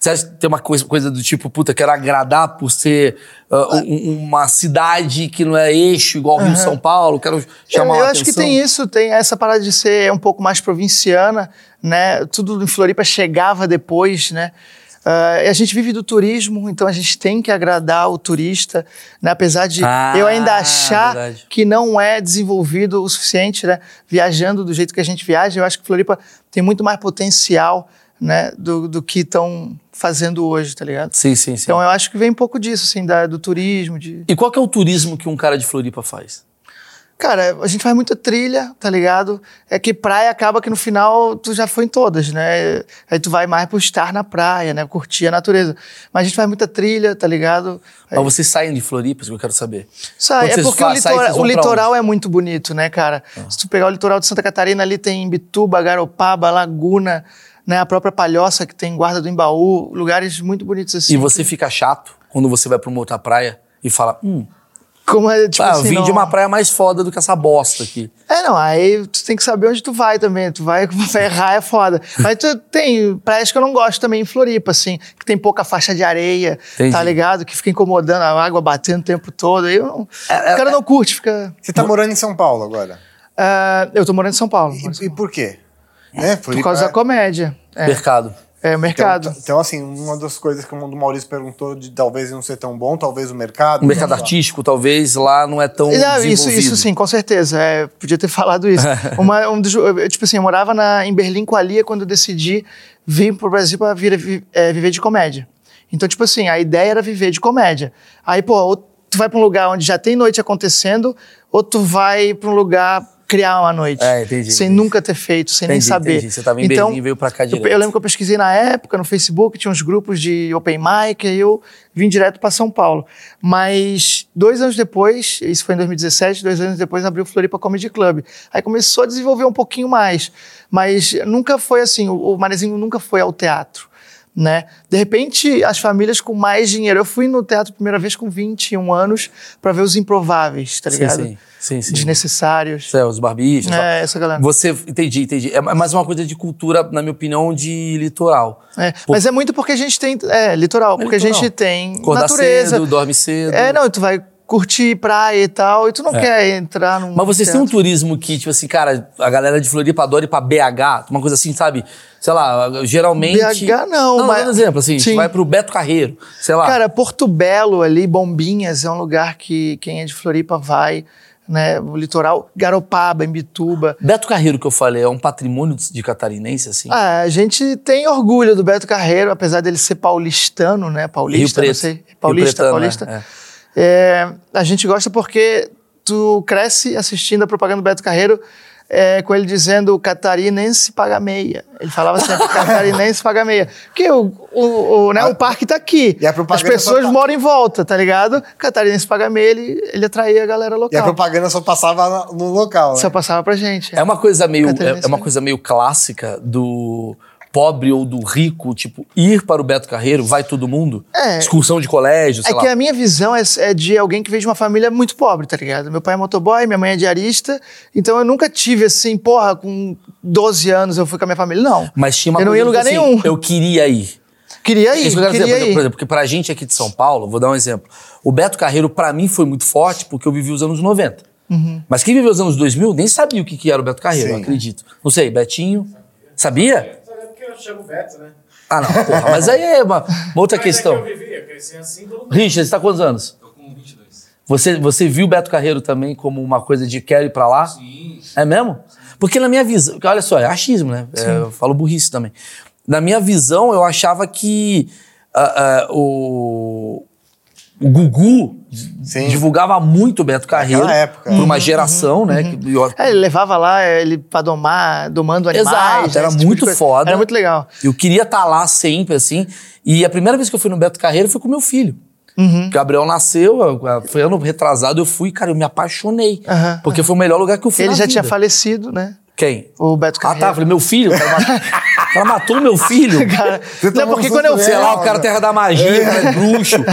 Você acha que tem uma coisa, coisa do tipo, puta, quero agradar por ser ah, um- uma cidade que não é eixo igual Rio São Paulo, quero chamar eu, eu a acho que atenção? tem isso, tem essa parada de ser um pouco mais provinciana, né? Tudo em Floripa chegava depois, né? E a gente vive do turismo, então a gente tem que agradar o turista, né? apesar de Ah, eu ainda achar verdade. que não é desenvolvido o suficiente, né? Viajando do jeito que a gente viaja, eu acho que Floripa tem muito mais potencial, né? Do, do que estão fazendo hoje, tá ligado? Sim, sim, sim. Então eu acho que vem um pouco disso, assim, da- do turismo, de... E qual que é o turismo que um cara de Floripa faz? Cara, a gente faz muita trilha, tá ligado? É que praia acaba que no final tu já foi em todas, né? Aí tu vai mais por estar na praia, né? Curtir a natureza. Mas a gente faz muita trilha, tá ligado? Aí, Mas vocês saem de Floripa, isso que eu quero saber. sai, é porque o, litora- o litoral? Ah. é muito bonito, né, cara? Se tu pegar o litoral de Santa Catarina, ali tem Bituba, Garopaba, Laguna, né? A própria Palhoça, que tem Guarda do Embaú, lugares muito bonitos assim. E você fica chato quando você vai pra uma outra praia e fala, hum, Como é, tipo ah, eu assim, vim não- de uma praia mais foda do que essa bosta aqui. É, não, aí tu tem que saber onde tu vai também. Tu vai (laughs) vai errar, é foda. Mas tu tem praias que eu não gosto também em Floripa, assim, que tem pouca faixa de areia, Entendi. tá ligado? Que fica incomodando a água batendo o tempo todo. Aí eu não, É, o cara não curte, fica. Você tá morando em São Paulo agora. Ah, eu tô morando em São Paulo. E, e por quê? Né? por causa da comédia. É, Mercado. é o mercado. Então, então, assim, uma das coisas que o Maurício perguntou de talvez não ser tão bom, talvez o mercado. O mercado não- artístico, talvez, lá não é tão Não, isso, desenvolvido. isso sim, com certeza. É, podia ter falado isso. (laughs) Uma, um tipo assim, eu morava na, em Berlim com a Lia quando eu decidi vir pro Brasil pra vir, vi- é, viver de comédia. Então, tipo assim, a ideia era viver de comédia. Aí, pô, ou tu vai pra um lugar onde já tem noite acontecendo, ou tu vai pra um lugar criar uma noite. É, entendi, Sem entendi. nunca ter feito, sem nem Entendi, saber. entendi. Você tava em então, Berlim e veio pra cá eu, direto. eu lembro que eu pesquisei na época, no Facebook, tinha uns grupos de open mic, aí eu vim direto para São Paulo. Mas dois anos depois, isso foi em 2017, dois anos depois abriu o Floripa Comedy Club. Aí começou a desenvolver um pouquinho mais. Mas nunca foi assim, o, o Manezinho nunca foi ao teatro. Né? De repente, as famílias com mais dinheiro. Eu fui no teatro a primeira vez com 21 anos para ver os improváveis, tá Sim, ligado? sim, sim, sim. Desnecessários. Céu, os barbichos. tal. É, essa galera. Você, entendi, entendi. É mais uma coisa de cultura, na minha opinião, de litoral. É, Pô, mas é muito porque a gente tem. É, litoral, porque litoral. a gente tem Acordar natureza. cedo, dorme cedo. É, não, tu vai curtir praia e tal, e tu não quer entrar num. É. Mas vocês têm um turismo que, tipo assim, cara, a galera de Floripa adora ir pra BH, uma coisa assim, sabe? Sei lá, geralmente. BH não, Não, mas- dando exemplo, assim, a gente Sim. vai pro Beto Carreiro, sei lá. Cara, Porto Belo ali, Bombinhas, é um lugar que quem é de Floripa vai, né? O litoral, Garopaba, Imbituba. Beto Carreiro, que eu falei, é um patrimônio de catarinense, assim. Ah, a gente tem orgulho do Beto Carreiro, apesar dele ser paulistano, né? Paulista, Rio não Preto. sei. Rio Paulista, Pretano, paulista. é, é. É, a gente gosta porque tu cresce assistindo a propaganda do Beto Carreiro é, com ele dizendo catarinense paga meia. Ele falava sempre (laughs) catarinense paga meia. Porque o, o, o, né, o parque tá aqui. E a As pessoas só tá- moram em volta, tá ligado? Catarinense paga meia, ele, ele atraía a galera E a local. propaganda só passava no local. Só Né? passava pra gente. É uma coisa meio, é, é uma paga- coisa meio clássica do pobre ou do rico, tipo, ir para o Beto Carreiro, vai todo mundo? É. Excursão de colégio, sei É lá. que a minha visão é, é de alguém que veio de uma família muito pobre, tá ligado? Meu pai é motoboy, minha mãe é diarista, então eu nunca tive assim, porra, com 12 anos eu fui com a minha família. Não. Mas tinha uma Eu não ia em lugar assim, nenhum. Eu queria ir. Queria ir, Isso que eu dizer, queria por exemplo, ir. por exemplo, porque pra gente aqui de São Paulo, vou dar um exemplo. O Beto Carreiro, pra mim, foi muito forte porque eu vivi os anos 90. Uhum. Mas quem viveu os anos 2000 nem sabia o que, que era o Beto Carreiro, Sim. eu acredito. Não sei, Betinho, sabia? Eu chamo Beto, né? Ah, não, porra, mas aí é uma, uma outra Mas questão. É que eu vivi, eu cresci assim, todo mundo. Richard, você tá com quantos anos? Tô com 22. Você, você viu o Beto Carreiro também como uma coisa de quero ir pra lá? Sim. É mesmo? Porque na minha visão, olha só, é achismo, né? É, eu falo burrice também. Na minha visão, eu achava que ah, ah, o, o Gugu Sim. divulgava muito o Beto Carreiro Naquela época. por uma geração, né? que- eu, É, ele levava lá ele pra domar, domando animais. Exato, era esse tipo muito foda. Era muito legal. eu queria estar lá sempre, assim. E a primeira vez que eu fui no Beto Carreiro foi com meu filho. Uhum. Gabriel nasceu, eu- foi ano retrasado, eu fui, cara, eu me apaixonei. Porque foi o melhor lugar que eu fui Ele na já vida. tinha falecido, né? Quem? O Beto Ah, Carreiro. tá. Falei, meu filho? O cara, matou, (laughs) o cara matou meu filho. Cara, Você não, tomou porque quando eu Sei lá, o cara terra da magia, o cara é bruxo. (laughs)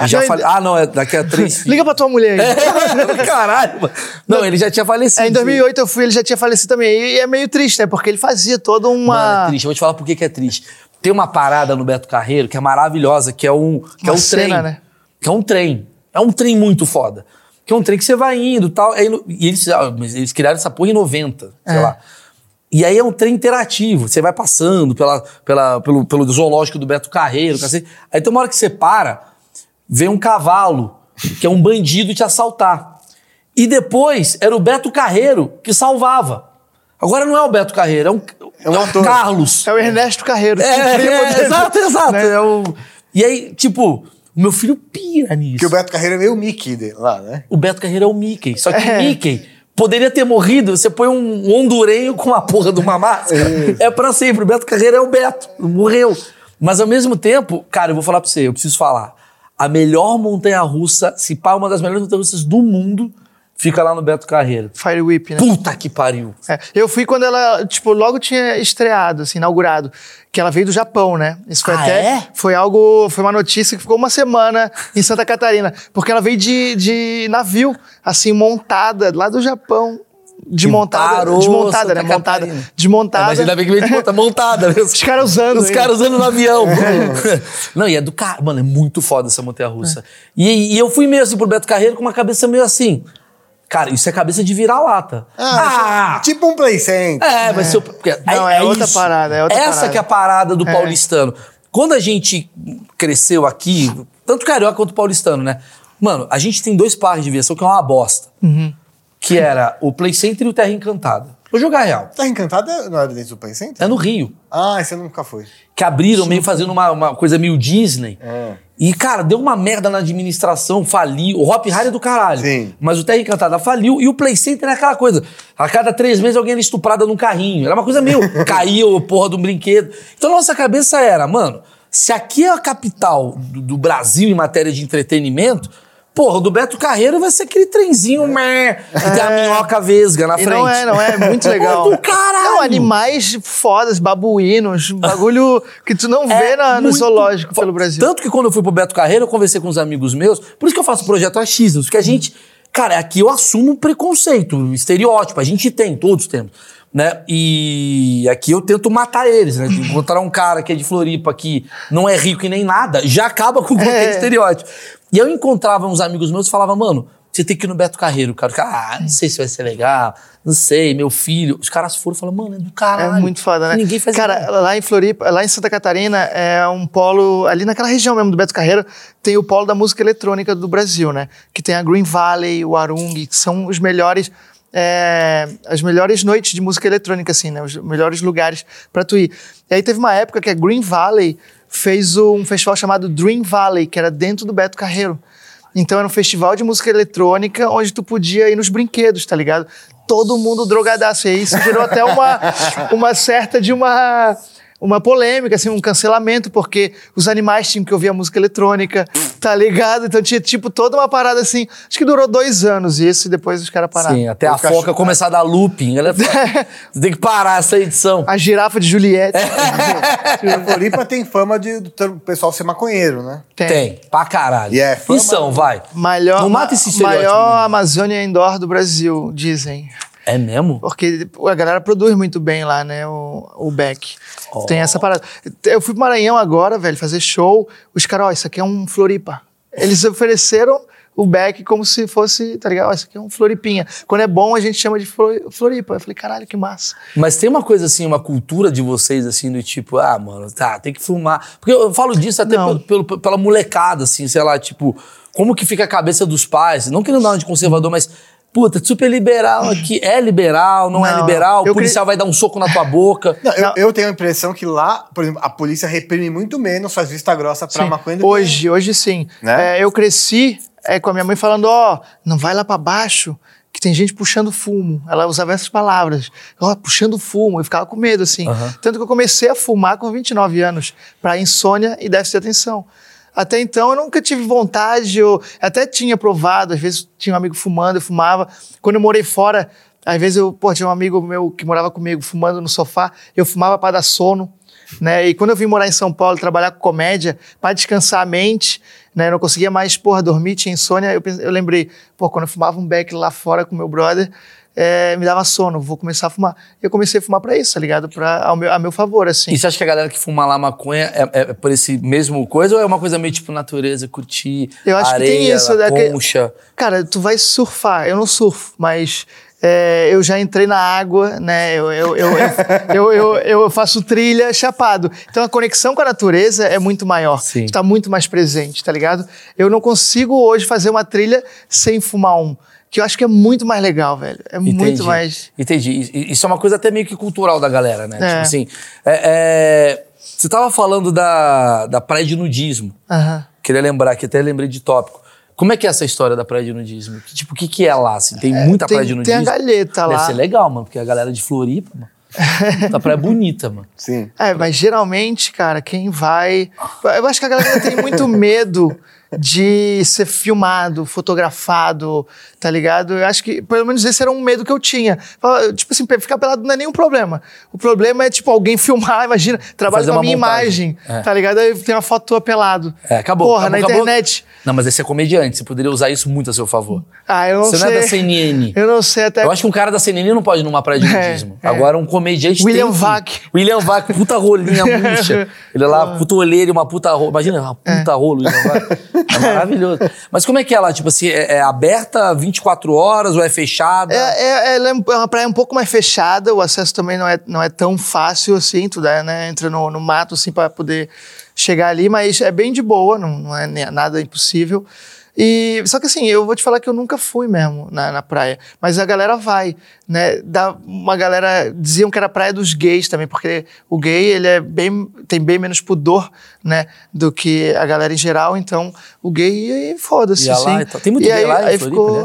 Eu já Não, falei, ah, não, é daqui a três. (laughs) Liga pra tua mulher aí. Caralho, mano. Não, ele já tinha falecido. É, em 2008 eu fui, ele já tinha falecido também. E é meio triste, né? Porque ele fazia toda uma. Mano, é triste. Eu vou te falar por que que é triste. Tem uma parada no Beto Carreiro que é maravilhosa, que é um, que é Uma um cena, trem. né? Que é um trem. É um trem muito foda. Que é um trem que você vai indo e tal. aí e eles, ah, eles criaram essa porra em 90, sei É. lá. E aí é um trem interativo. Você vai passando pela, pela, pelo, pelo zoológico do Beto Carreiro. cacete. Aí tem uma hora que você para, vem um cavalo, que é um bandido te assaltar. E depois era o Beto Carreiro que salvava. Agora não é o Beto Carreiro, é um, É um ator. Carlos. É o Ernesto Carreiro. É, é, dele. exato, exato. Né? É o... E aí, tipo, o meu filho pira nisso. Porque o Beto Carreiro é meio Mickey lá, né? O Beto Carreiro é o Mickey. Só que (laughs) É. Mickey poderia ter morrido. Você põe um hondurenho com a porra de uma máscara. é pra sempre. O Beto Carreiro é o Beto. Morreu. Mas ao mesmo tempo, cara, eu vou falar pra você, eu preciso falar. A melhor montanha russa, se pá, uma das melhores montanhas russas do mundo, fica lá no Beto Carreiro. Fire Whip, né? Puta que pariu. É, eu fui quando ela, tipo, logo tinha estreado, assim, inaugurado. Que ela veio do Japão, né? Isso foi Ah, até. é? Foi algo. Foi uma notícia que ficou uma semana em Santa Catarina. Porque ela veio de, de navio, assim, montada, lá do Japão. Desmontada. parou desmontada, né? Montada. Catarina. É, Desmontada. mas ainda bem que veio de monta, montada. né? (laughs) Os caras usando. Os caras usando no avião. (laughs) Não, e é do cara. Mano, é muito foda essa montanha russa. E, e eu fui assim pro Beto Carreiro com uma cabeça meio assim. Cara, isso é cabeça de vira-lata. Ah, tipo um play center. É, vai ser. o- porque Não, é outra parada, é outra Essa parada. que é a parada do paulistano. Quando a gente cresceu aqui, tanto carioca quanto paulistano, né? Mano, a gente tem dois parques de diversão que é uma bosta. Uhum. Que era o Play Center e o Terra Encantada. Vou jogar real. Tá encantada? Não era dentro do play center? É no Rio. Ah, esse nunca foi. Que abriram meio fazendo uma, uma coisa meio Disney. É. E, cara, deu uma merda na administração, faliu. O Hop Harry é do caralho. Sim. Mas o Terra Encantada faliu e o Play Center é aquela coisa. A cada três meses alguém era estuprada num carrinho. Era uma coisa meio. (laughs) caiu, porra, de um brinquedo. Então nossa cabeça era, mano, se aqui é a capital do, do Brasil em matéria de entretenimento. Porra, o do Beto Carreiro vai ser aquele trenzinho, meh, que tem a minhoca vesga na E frente. não é, não é, muito legal. do caralho. Não, animais fodas, babuínos, bagulho que tu não vê É na- no zoológico pelo Brasil. Tanto que quando eu fui pro Beto Carreiro, eu conversei com uns amigos meus. Por isso que eu faço o projeto Achismos, porque a gente. Cara, aqui eu assumo preconceito, estereótipo. A gente tem, todos temos. Né? E aqui eu tento matar eles, né? De encontrar um cara que é de Floripa que não é rico e nem nada, já acaba com qualquer (laughs) É. estereótipo. E eu encontrava uns amigos meus e falava, mano, você tem que ir no Beto Carreiro. O cara, ah, não sei se vai ser legal, não sei, meu filho. Os caras foram e falaram, mano, é do É caralho. muito foda, né? Ninguém faz Cara, ideia. lá em Floripa, lá em Santa Catarina, é um polo, ali naquela região mesmo do Beto Carreiro, tem o polo da música eletrônica do Brasil, né? Que tem a Green Valley, o Arung, que são os melhores. é, as melhores noites de música eletrônica, assim, né? Os melhores lugares pra tu ir. E aí teve uma época que a Green Valley fez um festival chamado Dream Valley, que era dentro do Beto Carreiro. Então era um festival de música eletrônica onde tu podia ir nos brinquedos, tá ligado? Todo mundo drogadaço. E aí isso gerou até uma, (laughs) uma certa de uma, uma polêmica, assim, um cancelamento, porque os animais tinham que ouvir a música eletrônica, tá ligado? Então tinha, tipo, toda uma parada assim. Acho que durou dois anos isso e depois os caras pararam. Sim, até a Os cachorro- foca começar a dar looping. Ela (laughs) é- Você tem que parar essa edição. A girafa de Juliette. (laughs) A Floripa tem fama de o pessoal ser maconheiro, né? Tem, pra caralho. E é fama- E são, vai. Maior, Não mata esse. Maior? Amazônia indoor do Brasil, dizem. É mesmo? Porque a galera produz muito bem lá, né? O, o Beck. Oh. Tem essa parada. Eu fui pro Maranhão agora, velho, fazer show. Os caras, ó, isso aqui é um Floripa. Eles ofereceram o Beck como se fosse, tá ligado? Isso aqui é um Floripinha. Quando é bom, a gente chama de Flo- Floripa. Eu falei, caralho, que massa. Mas tem uma coisa assim, uma cultura de vocês, assim, do tipo, ah, mano, tá, tem que filmar. Porque eu falo disso até pelo, pelo- pela molecada, assim, sei lá, tipo, como que fica a cabeça dos pais? Não querendo dar de conservador, mas. Puta, super liberal aqui. É liberal, não, é Não, liberal? eu O policial vai dar um soco na tua boca. (laughs) Não, eu, eu tenho a impressão que lá, por exemplo, a polícia reprime muito menos, faz vista grossa pra Sim. maconha do que- Hoje, hoje sim. Né? É, eu cresci é, com a minha mãe falando, ó, não vai lá pra baixo, que tem gente puxando fumo. Ela usava essas palavras. Ó, puxando fumo. Eu ficava com medo, assim. Tanto que eu comecei a fumar com 29 anos, pra insônia e déficit de atenção. Até então eu nunca tive vontade, eu até tinha provado, às vezes tinha um amigo fumando, eu fumava. Quando eu morei fora, às vezes eu, pô, tinha um amigo meu que morava comigo fumando no sofá, eu fumava para dar sono né? E quando eu vim morar em São Paulo, trabalhar com comédia, para descansar a mente, né? Eu não conseguia mais, porra, dormir, tinha insônia. Eu, pense- eu lembrei, pô, quando eu fumava um beck lá fora com meu brother, é, me dava sono, vou começar a fumar. E eu comecei a fumar para isso, tá ligado? Pra, ao meu, a meu favor, assim. E você acha que a galera que fuma lá maconha é, é por esse mesmo coisa ou é uma coisa meio tipo natureza, curtir, Eu acho que areia, tem isso, né, que- concha? Cara, tu vai surfar. Eu não surfo, mas é, eu já entrei na água, né? Eu, eu, (laughs) eu, eu, eu, eu- faço trilha chapado. Então a conexão com a natureza é muito maior. Sim. Tu tá muito mais presente, tá ligado? Eu não consigo hoje fazer uma trilha sem fumar um. Que eu acho que é muito mais legal, velho. É Entendi. muito mais. Entendi. Isso é uma coisa até meio que cultural da galera, né? É. Tipo assim, é- é, você tava falando da, da praia de nudismo. Aham. Queria lembrar que até lembrei de tópico. Como é que é essa história da praia de nudismo? Que, tipo, o que, que é lá? Assim? Tem muita tem- praia de tem a nudismo? galheta Deve lá. ser legal, mano, porque a galera de Floripa, mano. (laughs) a praia é bonita, mano. Sim. É, mas geralmente, cara, quem vai. Eu acho que a galera tem muito medo de ser filmado, fotografado, tá ligado? Eu acho que, pelo menos, esse era um medo que eu tinha. Tipo assim, ficar pelado não é nenhum problema. O problema é, tipo, alguém (laughs) filmar, imagina, trabalho com a minha montagem. imagem, É. tá ligado? Aí tem uma foto tua pelado. É, acabou. Porra, acabou, na acabou. internet. Não, mas esse é comediante. Você poderia usar isso muito a seu favor. Ah, eu não Você sei. não é da CNN. (laughs) Eu não sei até. Eu acho que um cara da CNN não pode ir numa praia de É, nudismo. é. Agora um comediante William tem Vac. William Vac, puta rolinha (laughs) murcha. Ele é lá, puta olheira e uma puta rola. Imagina, uma puta rolo, William Vac. (laughs) É maravilhoso. Mas como é que é? Tipo assim, é, é aberta 24 horas ou é fechada? É, é, ela é uma praia um pouco mais fechada, o acesso também não é, não é tão fácil assim, tu dá, né, entra no, no mato assim para poder chegar ali, mas é bem de boa, não, não é nada impossível. E, só que assim, eu vou te falar que eu nunca fui mesmo na, na praia, mas a galera vai, né? Dá uma galera diziam que era a praia dos gays também, porque o gay ele é bem tem bem menos pudor, né, do que a galera em geral, então o gay e foda-se, assim. Tem muito E gay aí- lá em aí Floripa, ficou-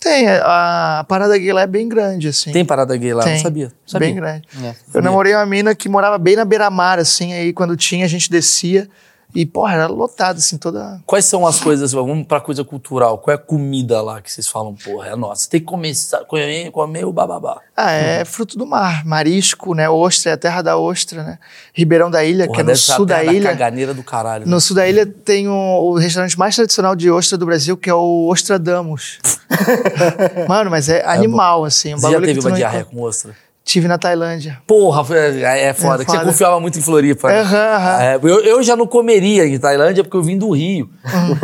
tem, a, a parada gay lá é bem grande, assim. Tem parada gay lá? Tem. Não sabia. sabia. Bem grande. É, Eu namorei uma mina que morava bem na beira-mar, assim, aí quando tinha, a gente descia e, porra, era lotado, assim, toda. Quais são as coisas, vamos pra coisa cultural, qual é a comida lá que vocês falam, porra, é nossa, tem que começar, comer, comer o bababá. Ah, é fruto do mar, marisco, né? Ostra, é a terra da ostra, né? Ribeirão da Ilha, Porra, que é no sul da ilha. caganeira do caralho. né? No sul da ilha tem o, o restaurante mais tradicional de ostra do Brasil, que é o Ostradamos. (laughs) Mano, mas é animal, assim. Um Você já teve uma diarreia com ostra? Tive na Tailândia. Porra, é, é foda, É que você foda. confiava muito em Floripa. né? Aham, aham. É, eu, eu já não comeria em Tailândia porque eu vim do Rio.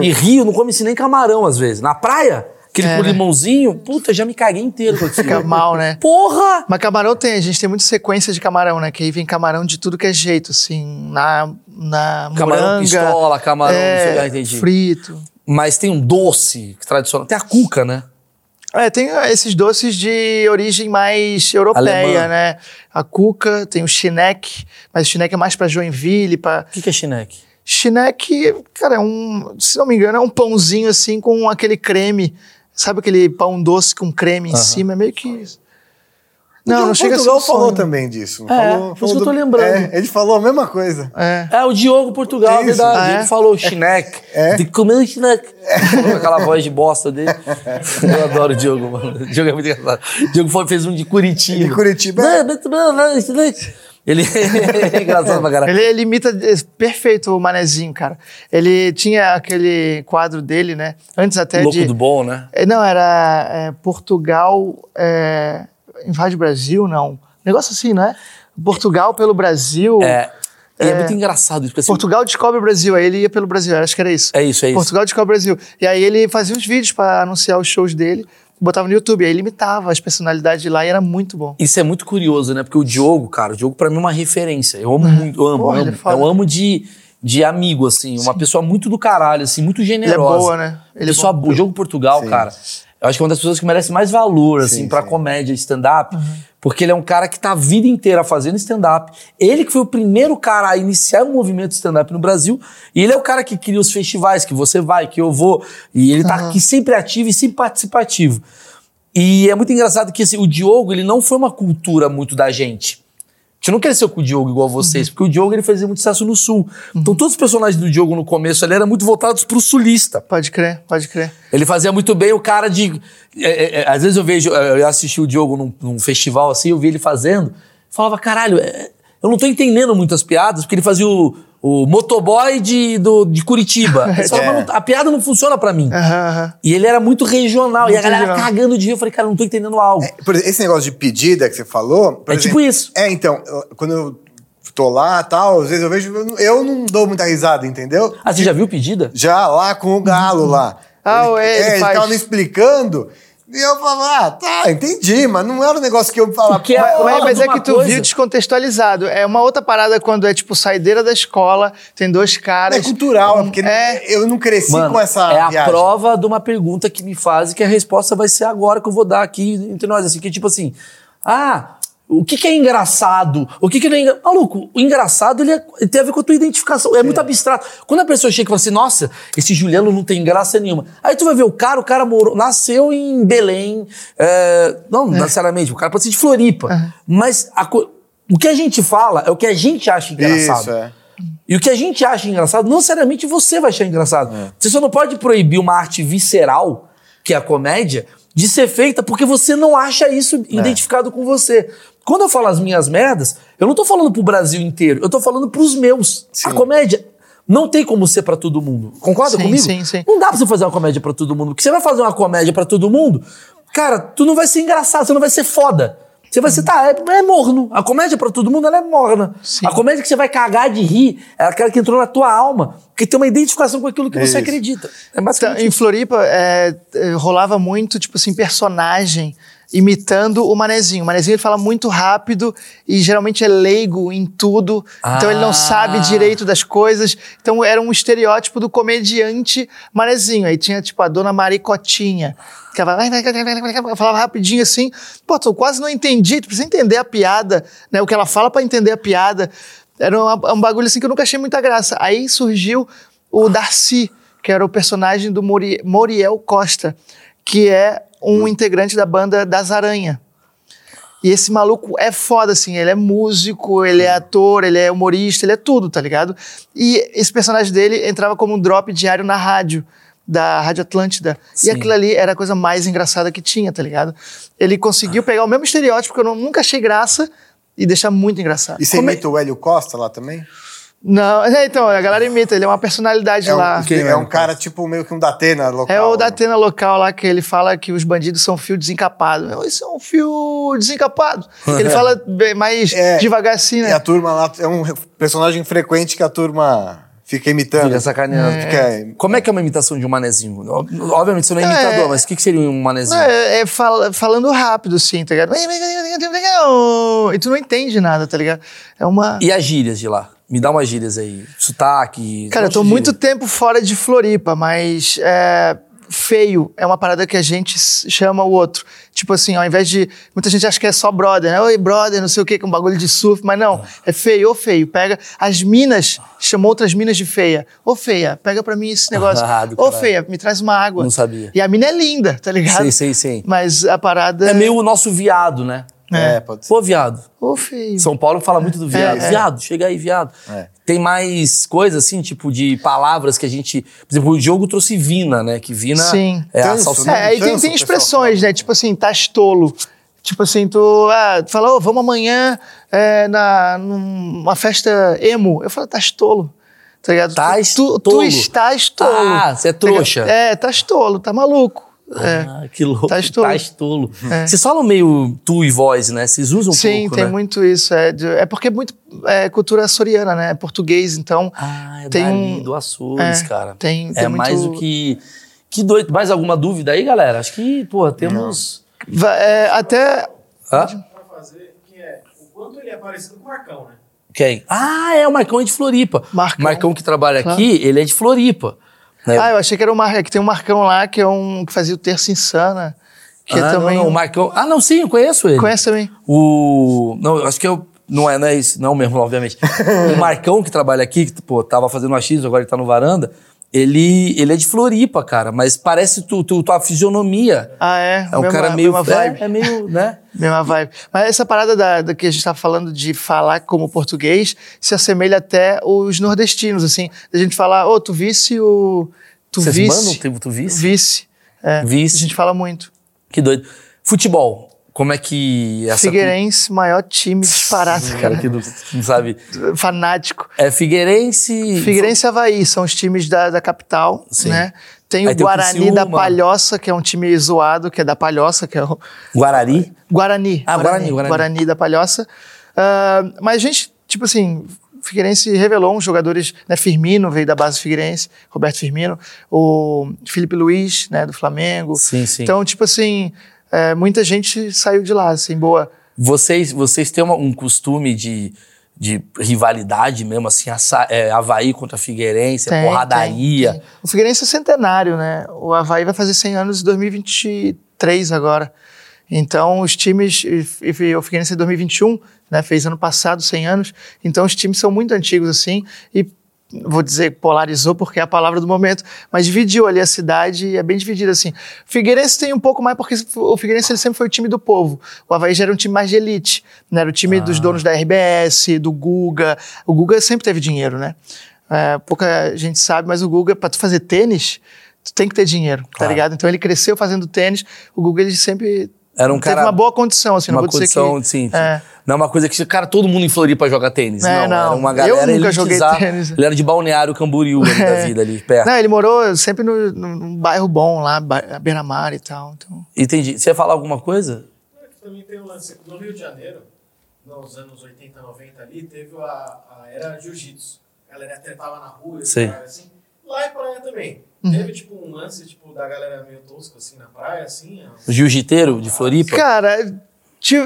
E Rio não come-se nem camarão às vezes. Na praia, aquele É, com né? limãozinho, puta, já me caguei inteiro com aquilo. Fica mal, né? Porra! Mas camarão tem, a gente tem muita sequência de camarão, né? Que aí vem camarão de tudo que é jeito, assim, na, na Camarão moranga, pistola, camarão, é, não sei, ah, entendi. frito. Mas tem um doce tradicional. Tem a cuca, né? É, tem ah, esses doces de origem mais europeia, Alemã. né? A cuca, tem o chineque, mas o chineque é mais pra Joinville, pra... O que, que é chineque? Chineque, cara, é um, se não me engano, é um pãozinho assim com aquele creme. Sabe aquele pão doce com creme em Aham. cima? É meio que isso. Não, Não, não chega a ser Portugal um falou sonho. também disso. não É, falou, por isso que eu tô do- lembrando. É, ele falou a mesma coisa. É. É, o Diogo Portugal, é Isso. verdade. Ah, é? Ele falou chineque. É. Tem que comer o chineque. Falou com aquela voz de bosta dele. (laughs) Eu adoro o Diogo, mano. O Diogo é muito engraçado. O Diogo foi- fez um de Curitiba. De Curitiba. Não, muito bom, não, chineque. Ele (laughs) é engraçado pra caralho. Ele, ele imita perfeito o Manezinho, cara. Ele tinha aquele quadro dele, né? Antes até Louco de. do bom, né? Não, era Portugal eh, invade o Brasil, não. Negócio assim, não é? Portugal pelo Brasil. É, e é, muito engraçado isso. porque assim, Portugal descobre o Brasil. Aí ele ia pelo Brasil, acho que era isso. É isso, é isso. Portugal descobre o Brasil. E aí ele fazia uns vídeos pra anunciar os shows dele, botava no YouTube. Aí ele imitava as personalidades de lá e era muito bom. Isso é muito curioso, né? Porque o Diogo, cara, o Diogo pra mim é uma referência. Eu amo muito, eu amo, Porra, ele amo. é. Eu amo de, de amigo, assim. Uma pessoa muito do caralho, assim, muito generosa. boa, né? Ele é pessoa bom. boa. O Jogo Portugal, Sim. cara, eu acho que é uma das pessoas que merece mais valor, assim, Sim, pra sim. comédia, stand-up. Uhum. Porque ele é um cara que tá a vida inteira fazendo stand-up. Ele que foi o primeiro cara a iniciar o movimento stand-up no Brasil. E ele é o cara que cria os festivais, que você vai, que eu vou. E ele tá Uhum. aqui sempre ativo e sempre participativo. E é muito engraçado que assim, o Diogo, ele não foi uma cultura muito da gente. Gente não cresceu com o Diogo igual vocês, porque o Diogo ele fazia muito sucesso no Sul. Então todos os personagens do Diogo no começo ali eram muito voltados pro sulista. Pode crer, pode crer. Ele fazia muito bem o cara de. é, é, é, às vezes eu vejo, eu assisti o Diogo num, num festival assim, eu vi ele fazendo, falava, caralho, é, eu não tô entendendo muitas piadas, porque ele fazia o, o motoboy de, do, de Curitiba. (laughs) Fala, É. "Mas não- a piada não funciona pra mim. Aham. E ele era muito regional, e a Muito galera regional. cagando de rir. Eu falei, cara, não tô entendendo algo. Por exemplo, esse negócio de pedida que você falou. por É tipo isso. É, então, eu- quando eu tô lá tal, às vezes eu vejo. eu não- dou muita risada, entendeu? Ah, você já viu pedida? Já lá com o galo lá. Ah, ele é, ele faz. tava me explicando. E eu falava, ah, tá, entendi, mas não era um negócio que eu falava. Porque é Mas, a mas- é que tu coisa. viu descontextualizado. É uma outra parada quando é tipo saideira da escola, tem dois caras. É cultural, é porque É. eu não cresci Mano, com essa é a viagem. prova de uma pergunta que me fazem que a resposta vai ser agora que eu vou dar aqui entre nós. Assim, que tipo assim, ah, o que, que é engraçado? O que, que não é engraçado? Maluco, o engraçado ele, é- ele tem a ver com a tua identificação. É muito abstrato. Quando a pessoa chega e fala assim, nossa, esse Juliano não tem graça nenhuma. Aí tu vai ver o cara, o cara morou, nasceu em Belém. é, não necessariamente, o cara pode ser de Floripa. Mas a o que a gente fala é o que a gente acha engraçado. Isso, é. E o que a gente acha engraçado, não necessariamente você vai achar engraçado. Você só não pode proibir uma arte visceral, que é a comédia, de ser feita porque você não acha isso identificado com você. Quando eu falo as minhas merdas, eu não tô falando pro Brasil inteiro, eu tô falando pros meus. A comédia não tem como ser pra todo mundo. Concorda Sim, comigo? sim, sim. Não dá pra você fazer uma comédia pra todo mundo. Porque você vai fazer uma comédia pra todo mundo, cara, tu não vai ser engraçado, você não vai ser foda. Você vai ser, tá, é, é morno. A comédia pra todo mundo, ela é morna. Sim. A comédia que você vai cagar de rir é aquela que entrou na tua alma, que tem uma identificação com aquilo que você Isso. acredita. É Então, em. Floripa, é, é, rolava muito, tipo assim, personagem imitando o Manezinho. O Manezinho ele fala muito rápido e geralmente é leigo em tudo. Então ele Ah. não sabe direito das coisas. Então era um estereótipo do comediante Manezinho. Aí tinha, tipo, a dona Maricotinha. Que ela falava rapidinho assim. Pô, tu quase não entendi. Tu precisa entender a piada, né? O que ela fala pra entender a piada. Era uma- um bagulho assim que eu nunca achei muita graça. Aí surgiu o Darcy, que era o personagem do Mori- Moriel Costa, que é um integrante da banda Das Aranha. E esse maluco é foda, assim. Ele é músico, ele é ator, ele é humorista, ele é tudo, tá ligado? E esse personagem dele entrava como um drop diário na rádio, da Rádio Atlântida. Sim. E aquilo ali era a coisa mais engraçada que tinha, tá ligado? Ele conseguiu pegar o mesmo estereótipo que eu nunca achei graça e deixar muito engraçado. E você Como é- imita o Hélio Costa lá também? Não, é, então, a galera imita, ele é uma personalidade É um, lá. É é o um cara tipo meio que um Datena local. É o da Atena local lá que ele fala que os bandidos são fio desencapado. Isso é um fio desencapado. Ele fala bem mais É, devagar assim, E né? a turma lá é um personagem frequente que a turma fica imitando. Fica sacaneando. Fica- Como é que é uma imitação de um manezinho? Obviamente você não é É, imitador, mas o que, que seria um manezinho? Não, é, é fala- falando rápido, assim, tá ligado? E tu não entende nada, tá ligado? É uma. E as gírias de lá? Me dá umas gírias aí. Sotaque. Cara, eu tô muito tempo fora de Floripa, mas é, feio é uma parada que a gente chama o outro. Tipo assim, ao invés de. Muita gente acha que é só brother, né? Oi, brother, não sei o quê, que é um bagulho de surf, mas não. É feio, ô feio. Pega. As minas chamam outras minas de feia. Ô feia, pega pra mim esse negócio. (laughs) Ah, Ô feia, me traz uma água. Não sabia. E a mina é linda, tá ligado? Sei, sei, sei. Mas a parada. É meio o nosso viado, né? É, pode ser. Pô, viado. Ô feio. São Paulo fala muito do viado. É, é. Viado, chega aí, viado. É. Tem mais coisas, assim, tipo, de palavras que a gente. Por exemplo, o Diogo trouxe Vina, né? Que Vina Sim. é a salsicha. É, aí tem, tem expressões, né? Tipo assim, tá tolo. Tipo assim, tu, ah, tu fala, ô, vamos amanhã é, na, numa festa emo. Eu falo, tá tolo. Tá ligado? Tás tu, tu, tu estás tolo. Ah, você é Tá trouxa. É, tá tolo, tá maluco. É. Ah, que louco. Tá estolo. Tá estolo. Vocês falam meio tu e voz, né? Vocês usam um Sim, pouco, tem né? muito isso. É, de- é porque é muito é, cultura açoriana, né? É português, então. Ah, é Tem dali, um- do Açores, é, cara. tem- é tem mais muito- do que... Que doido. Mais alguma dúvida aí, galera? Acho que, pô, temos... va- é, até. Hã? É o quanto ele é parecido com o Marcão, né? Quem? Ah, é o Marcão é de Floripa. Marcão. Marcão que trabalha Claro. aqui, ele é de Floripa. Né? Ah, eu achei que era o Marcão. Que tem um Marcão lá que é um que fazia o Terço Insana. Que ah, é não, também. não, o Marcão... Ah, não, sim, eu conheço ele. Conhece também? O. Não, eu acho que eu. Não é, não é isso, não mesmo, (laughs) obviamente. o Marcão, que trabalha aqui, que, pô, tava fazendo achismo, agora ele tá no varanda. Ele, ele é de Floripa, cara, mas parece tu, tu, tua fisionomia. Ah, é? É um Mesma- cara meio. mesma vibe. É, é meio, né? (laughs) Mesma vibe. Mas essa parada da, da que a gente tá falando de falar como português se assemelha até os nordestinos, assim. Da gente falar, ô, tu visse o. Tu Vocês visse. mandam tu visse? Vice. É, Vice. A gente fala muito. Que doido. Futebol. Como é que. Essa Figueirense, maior time (laughs) disparado, Cara, que não, não sabe. Fanático. É Figueirense. Figueirense e Havaí são os times da, da capital, Sim. né? Tem o tem o Guarani da Criciúma. Palhoça, que é um time zoado, que é da Palhoça, que é o, Guarari. Guarani. Ah, Guarani, Guarani. da Palhoça. Ah, mas a gente, tipo assim, Figueirense revelou uns jogadores, né? Firmino veio da base Figueirense, Roberto Firmino, o Felipe Luiz, né, do Flamengo. Sim, sim. Então, tipo assim, é, muita gente saiu de lá, assim, boa. Vocês, vocês têm uma- um costume de, de rivalidade mesmo, assim, assa- é, Havaí contra Figueirense, Tem, porradaria. tem, tem. O Figueirense é centenário, né? O Havaí vai fazer 100 anos em 2023 agora. Então, os times... e- e O Figueirense é 2021, né? Fez ano passado 100 anos. Então, os times são muito antigos, assim. E vou dizer polarizou porque é a palavra do momento, mas dividiu ali a cidade e é bem dividida assim. O Figueirense tem um pouco mais porque o Figueirense ele sempre foi o time do povo. O Havaí já era um time mais de elite, né? Era o time ah. dos donos da RBS, do Guga. O Guga sempre teve dinheiro, né? É, pouca gente sabe, mas o Guga, para tu fazer tênis, tu tem que ter dinheiro, tá claro. ligado? Então ele cresceu fazendo tênis. O Guga ele sempre era um cara. Teve uma boa condição, assim, uma não vou condição, dizer que. Sim, é. Não é uma coisa que, cara, todo mundo em Floripa joga tênis. É, não, não, era uma galera. Eu nunca joguei tênis. Ele era de Balneário Camboriú, ali (laughs) é. da vida, ali perto. Não, ele morou sempre no, num bairro bom lá, beira-mar e tal. Então... Entendi. Você ia falar alguma coisa? É, também tem um lance. No Rio de Janeiro, nos anos 80, 90 ali, teve a, a era jiu-jitsu. A galera tretava na rua, Sim. assim. Lá é praia também. Uhum. Teve, tipo, um lance, tipo, da galera meio tosca, assim, na praia, assim? O jiu-jiteiro de Floripa? Cara,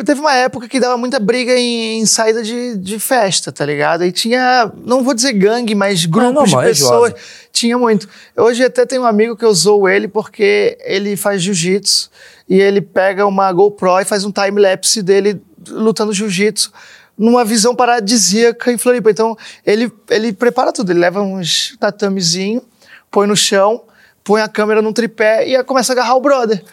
teve uma época que dava muita briga em, em, saída de, de festa, tá ligado? E tinha, não vou dizer gangue, mas grupos de pessoas. É tinha muito. Hoje até tem um amigo que usou ele porque ele faz jiu-jitsu e ele pega uma GoPro e faz um time-lapse dele lutando jiu-jitsu numa visão paradisíaca em Floripa. Então, ele, ele prepara tudo. Ele leva uns tatamezinho, põe no chão, põe a câmera num tripé e começa a agarrar o brother.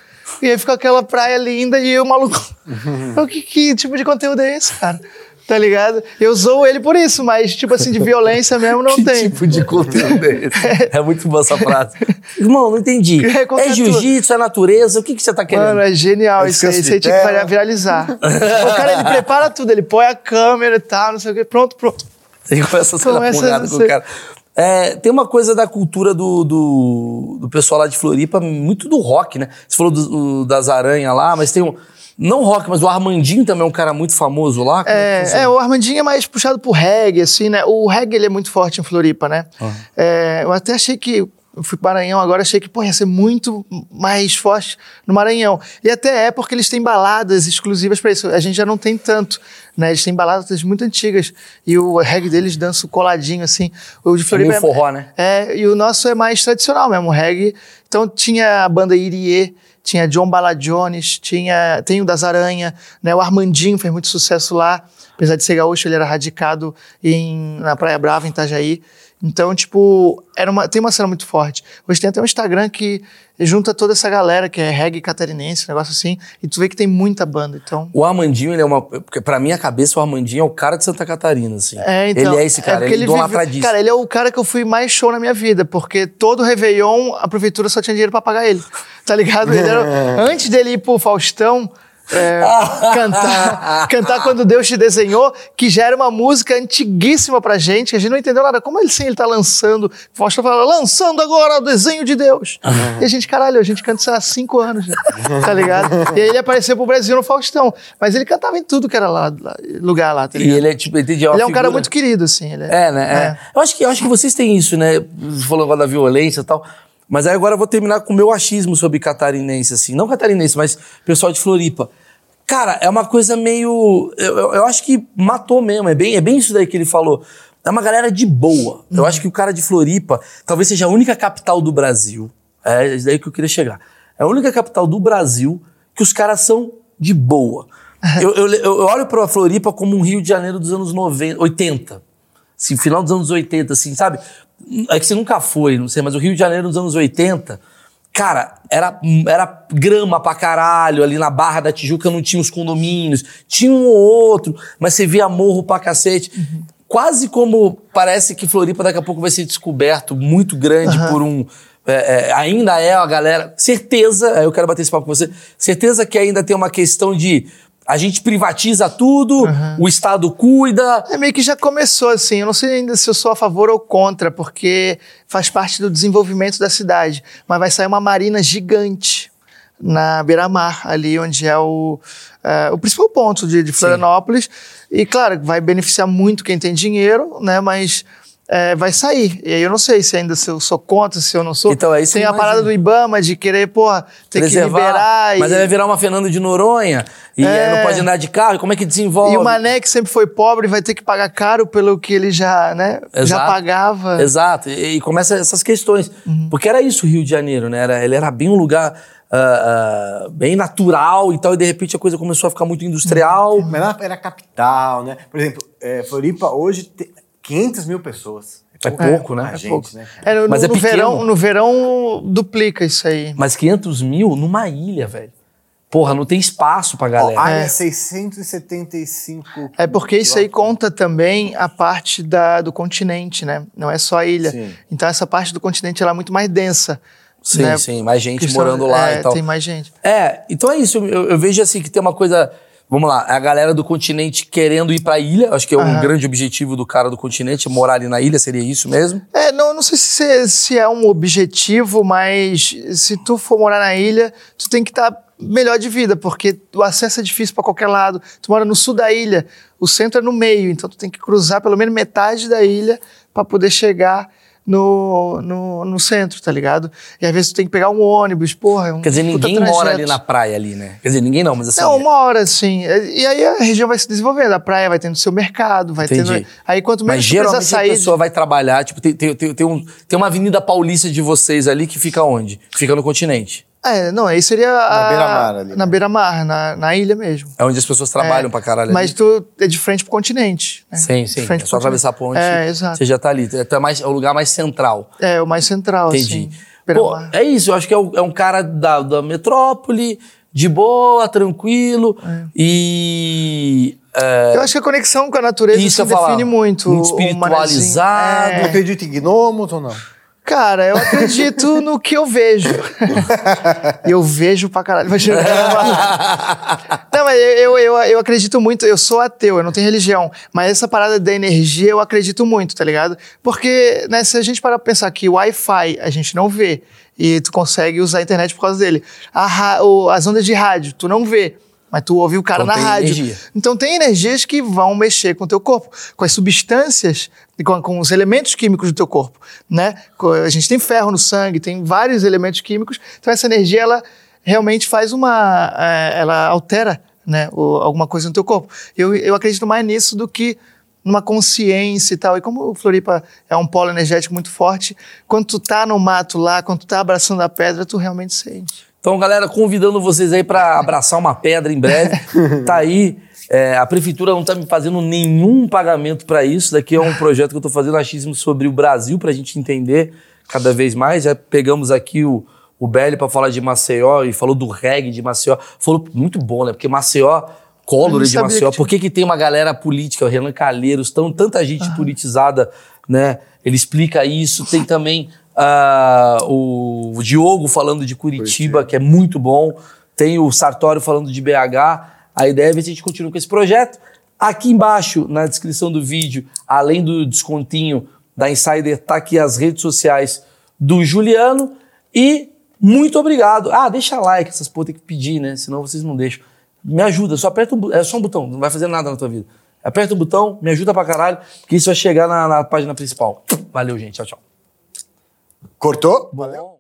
E aí fica aquela praia linda e o maluco. (laughs) que, que tipo de conteúdo é esse, cara? Tá ligado? Eu zoo ele por isso, mas, tipo assim, de violência (laughs) mesmo não que tem. Que tipo de conteúdo é esse? (laughs) É muito boa essa frase. (laughs) Irmão, não entendi. É, é jiu-jitsu, é natureza? O que, que você tá querendo? Mano, é genial. É isso aí, isso aí tinha que viralizar. o cara, ele prepara tudo. Ele põe a câmera e tal, não sei o quê. Pronto, pronto. Você começa a ser começa com o cara. É, tem uma coisa da cultura do, do, do, pessoal lá de Floripa, muito do rock, né? Você falou do, do, das aranhas lá, mas tem um. Não rock, mas o Armandinho também é um cara muito famoso lá. É, é, o Armandinho é mais puxado pro reggae, assim, né? O reggae ele é muito forte em Floripa, né? Uhum. É, eu até achei que eu fui para Maranhão agora, achei que, pô, ia ser muito mais forte no Maranhão. E até é porque eles têm baladas exclusivas para isso. A gente já não tem tanto, né? Eles têm baladas muito antigas. E o reggae deles dança coladinho, assim. O de Floripa é, forró, né? É, e o nosso é mais tradicional mesmo, o reggae. Então tinha a banda Irie, tinha John Bala Jones, tinha, tem o das Aranha, né? O Armandinho fez muito sucesso lá. Apesar de ser gaúcho, ele era radicado em, na Praia Brava, em Itajaí. Então, tipo, era uma, tem uma cena muito forte. Hoje tem até um Instagram que junta toda essa galera que é reggae catarinense, um negócio assim, e tu vê que tem muita banda, então... O Armandinho, ele é uma... Porque pra minha cabeça, o Armandinho é o cara de Santa Catarina, assim. É, então... Ele é esse cara, é ele, ele vive, Cara, ele é o cara que eu fui mais show na minha vida, porque todo Réveillon, a prefeitura só tinha dinheiro pra pagar ele, (laughs) tá ligado? Ele era, (laughs) antes dele ir pro Faustão... É, (laughs) cantar, cantar quando Deus te desenhou, que já era uma música antiguíssima pra gente, que a gente não entendeu nada. Como ele sim, ele tá lançando, Faustão fala, lançando agora o desenho de Deus. Uhum. E a gente, caralho, a gente canta isso há cinco anos já, (laughs) tá ligado? E aí ele apareceu pro Brasil no Faustão, mas ele cantava em tudo que era lá, lugar lá, tá ligado? E ele é tipo, ele, ele é um cara muito querido, assim. Ele é, é né? É. é. Eu, acho que, eu acho que vocês têm isso, né? Você falou agora da violência e tal. Mas aí agora eu vou terminar com o meu achismo sobre catarinense, assim. Não catarinense, mas pessoal de Floripa. Cara, é uma coisa meio. Eu, eu, eu, acho que matou mesmo. É bem, é bem isso daí que ele falou. É uma galera de boa. Uhum. Eu acho que o cara de Floripa talvez seja a única capital do Brasil. É isso daí que eu queria chegar. É a única capital do Brasil que os caras são de boa. eu, eu, eu olho pra Floripa como um Rio de Janeiro dos anos 90, 80. Assim, final dos anos 80, assim, sabe? É que você nunca foi, não sei, mas o Rio de Janeiro dos anos 80, cara, era, era grama pra caralho, ali na Barra da Tijuca não tinha os condomínios, tinha um ou outro, mas você via morro pra cacete. Uhum. Quase como parece que Floripa daqui a pouco vai ser descoberto, muito grande uhum. por um. É, é, ainda é a galera. Certeza, eu quero bater esse papo com você. Certeza que ainda tem uma questão de a gente privatiza tudo, uhum. o Estado cuida. É meio que já começou assim. Eu não sei ainda se eu sou a favor ou contra, porque faz parte do desenvolvimento da cidade. Mas vai sair uma marina gigante na beira-mar, ali onde é o, é, o principal ponto de, de Florianópolis. Sim. E, claro, vai beneficiar muito quem tem dinheiro, né? Mas é, vai sair. E aí eu não sei se ainda se eu sou contra, se eu não sou. Então, é isso Tem a parada do Ibama de querer, pô, ter Preservar, que liberar. Mas e... aí vai virar uma Fernando de Noronha. E é... aí não pode andar de carro. Como é que desenvolve? E o Mané, que sempre foi pobre, vai ter que pagar caro pelo que ele já, né, Exato. já pagava. Exato. E, e começa essas questões. Uhum. Porque era isso o Rio de Janeiro, né? Era, ele era bem um lugar. Uh, uh, bem natural e tal, e de repente a coisa começou a ficar muito industrial. Uhum. Mas era capital, né? Por exemplo, é, Floripa hoje te, 500 mil pessoas. É pouco, né? A É gente, pouco. né? É, no, Mas no é pequeno. verão, no verão duplica isso aí. Mas 500 mil numa ilha, velho. Porra, não tem espaço pra galera. área É. 675. É porque isso aí conta também a parte da, do continente, né? Não é só a ilha. Sim. Então essa parte do continente ela é muito mais densa. sim, né? sim. Mais gente morando lá é, e tal. Tem mais gente. É, então é isso. Eu, eu vejo assim que tem uma coisa. Vamos lá, a galera do continente querendo ir pra ilha. Acho que é um grande objetivo do cara do continente, morar ali na ilha, seria isso mesmo? É, não, não sei se, é- se é um objetivo, mas se tu for morar na ilha, tu tem que estar melhor de vida, porque o acesso é difícil pra qualquer lado. Tu mora no sul da ilha, o centro é no meio, então tu tem que cruzar pelo menos metade da ilha pra poder chegar no, no, no centro, tá ligado? E às vezes tu tem que pegar um ônibus, porra. É um Quer dizer, ninguém mora trajeto. ali na praia ali, né? Quer dizer, ninguém não, mas assim. Não, uma hora, sim. E aí a região vai se desenvolvendo, a praia vai tendo seu mercado, vai Entendi. tendo. Aí quanto Mas menos precisar geralmente a sair. pessoa vai trabalhar, tipo, tem, tem, tem, tem, um, tem uma avenida paulista de vocês ali que fica onde? Fica no continente. É, não, aí seria. a- Na beira-mar ali, Na né? beira-mar, na, na ilha mesmo. É onde as pessoas trabalham É, pra caralho Mas ali. tu é de frente pro continente. né? Sim, sim. É só atravessar a ponte. É, exato. Você já tá ali. É, mais, é o lugar mais central. É, o mais central, Entendi. assim. Pô, beira-mar. é isso, eu acho que é, o- é um cara da, da metrópole, de boa, tranquilo. E. é, Eu acho que a conexão com a natureza Isso se eu ia falar. define muito. Muito espiritualizado. É. Acredita em gnomos ou não? Cara, eu acredito no que eu vejo. (laughs) Eu vejo pra caralho. Não, mas eu, eu, eu acredito muito, eu sou ateu, eu não tenho religião, mas essa parada da energia eu acredito muito, tá ligado? Porque, né, se a gente parar pra pensar que o Wi-Fi a gente não vê e tu consegue usar a internet por causa dele, a as ondas de rádio tu não vê, mas tu ouve o cara Então na rádio. energia. Então tem energias que vão mexer com o teu corpo, com as substâncias, com, com os elementos químicos do teu corpo, né? A gente tem ferro no sangue, tem vários elementos químicos, então essa energia ela realmente faz uma, eh, ela altera, né, alguma coisa no teu corpo. Eu, eu acredito mais nisso do que numa consciência e tal. E como o Floripa é um polo energético muito forte, quando tu tá no mato lá, quando tu tá abraçando a pedra, tu realmente sente. Então, galera, convidando vocês aí pra abraçar uma pedra em breve. (laughs) tá aí. é, a prefeitura não tá me fazendo nenhum pagamento pra isso. Daqui é um projeto que eu tô fazendo achismo sobre o Brasil pra gente entender cada vez mais. Já pegamos aqui o, o Belly pra falar de Maceió e falou do reggae de Maceió. Falou muito bom, né? Porque Maceió, Collor de Maceió. que. Por que, que tem uma galera política, o Renan Calheiros, tão, tanta gente politizada, né? Ele explica isso. Tem também (laughs) ah, o, Diogo falando de Curitiba, que é muito bom. Tem o Sartório falando de BH. A ideia é ver se a gente continua com esse projeto. Aqui embaixo, na descrição do vídeo, além do descontinho da Insider, tá aqui as redes sociais do Juliano. E muito obrigado. Ah, deixa like, essas porra tem que pedir, né? Senão vocês não deixam. Me ajuda, só aperta um, é só um botão, não vai fazer nada na tua vida. Aperta o botão, me ajuda pra caralho, porque isso vai chegar na, na página principal. Valeu, gente. Tchau, tchau. Cortou? Bom.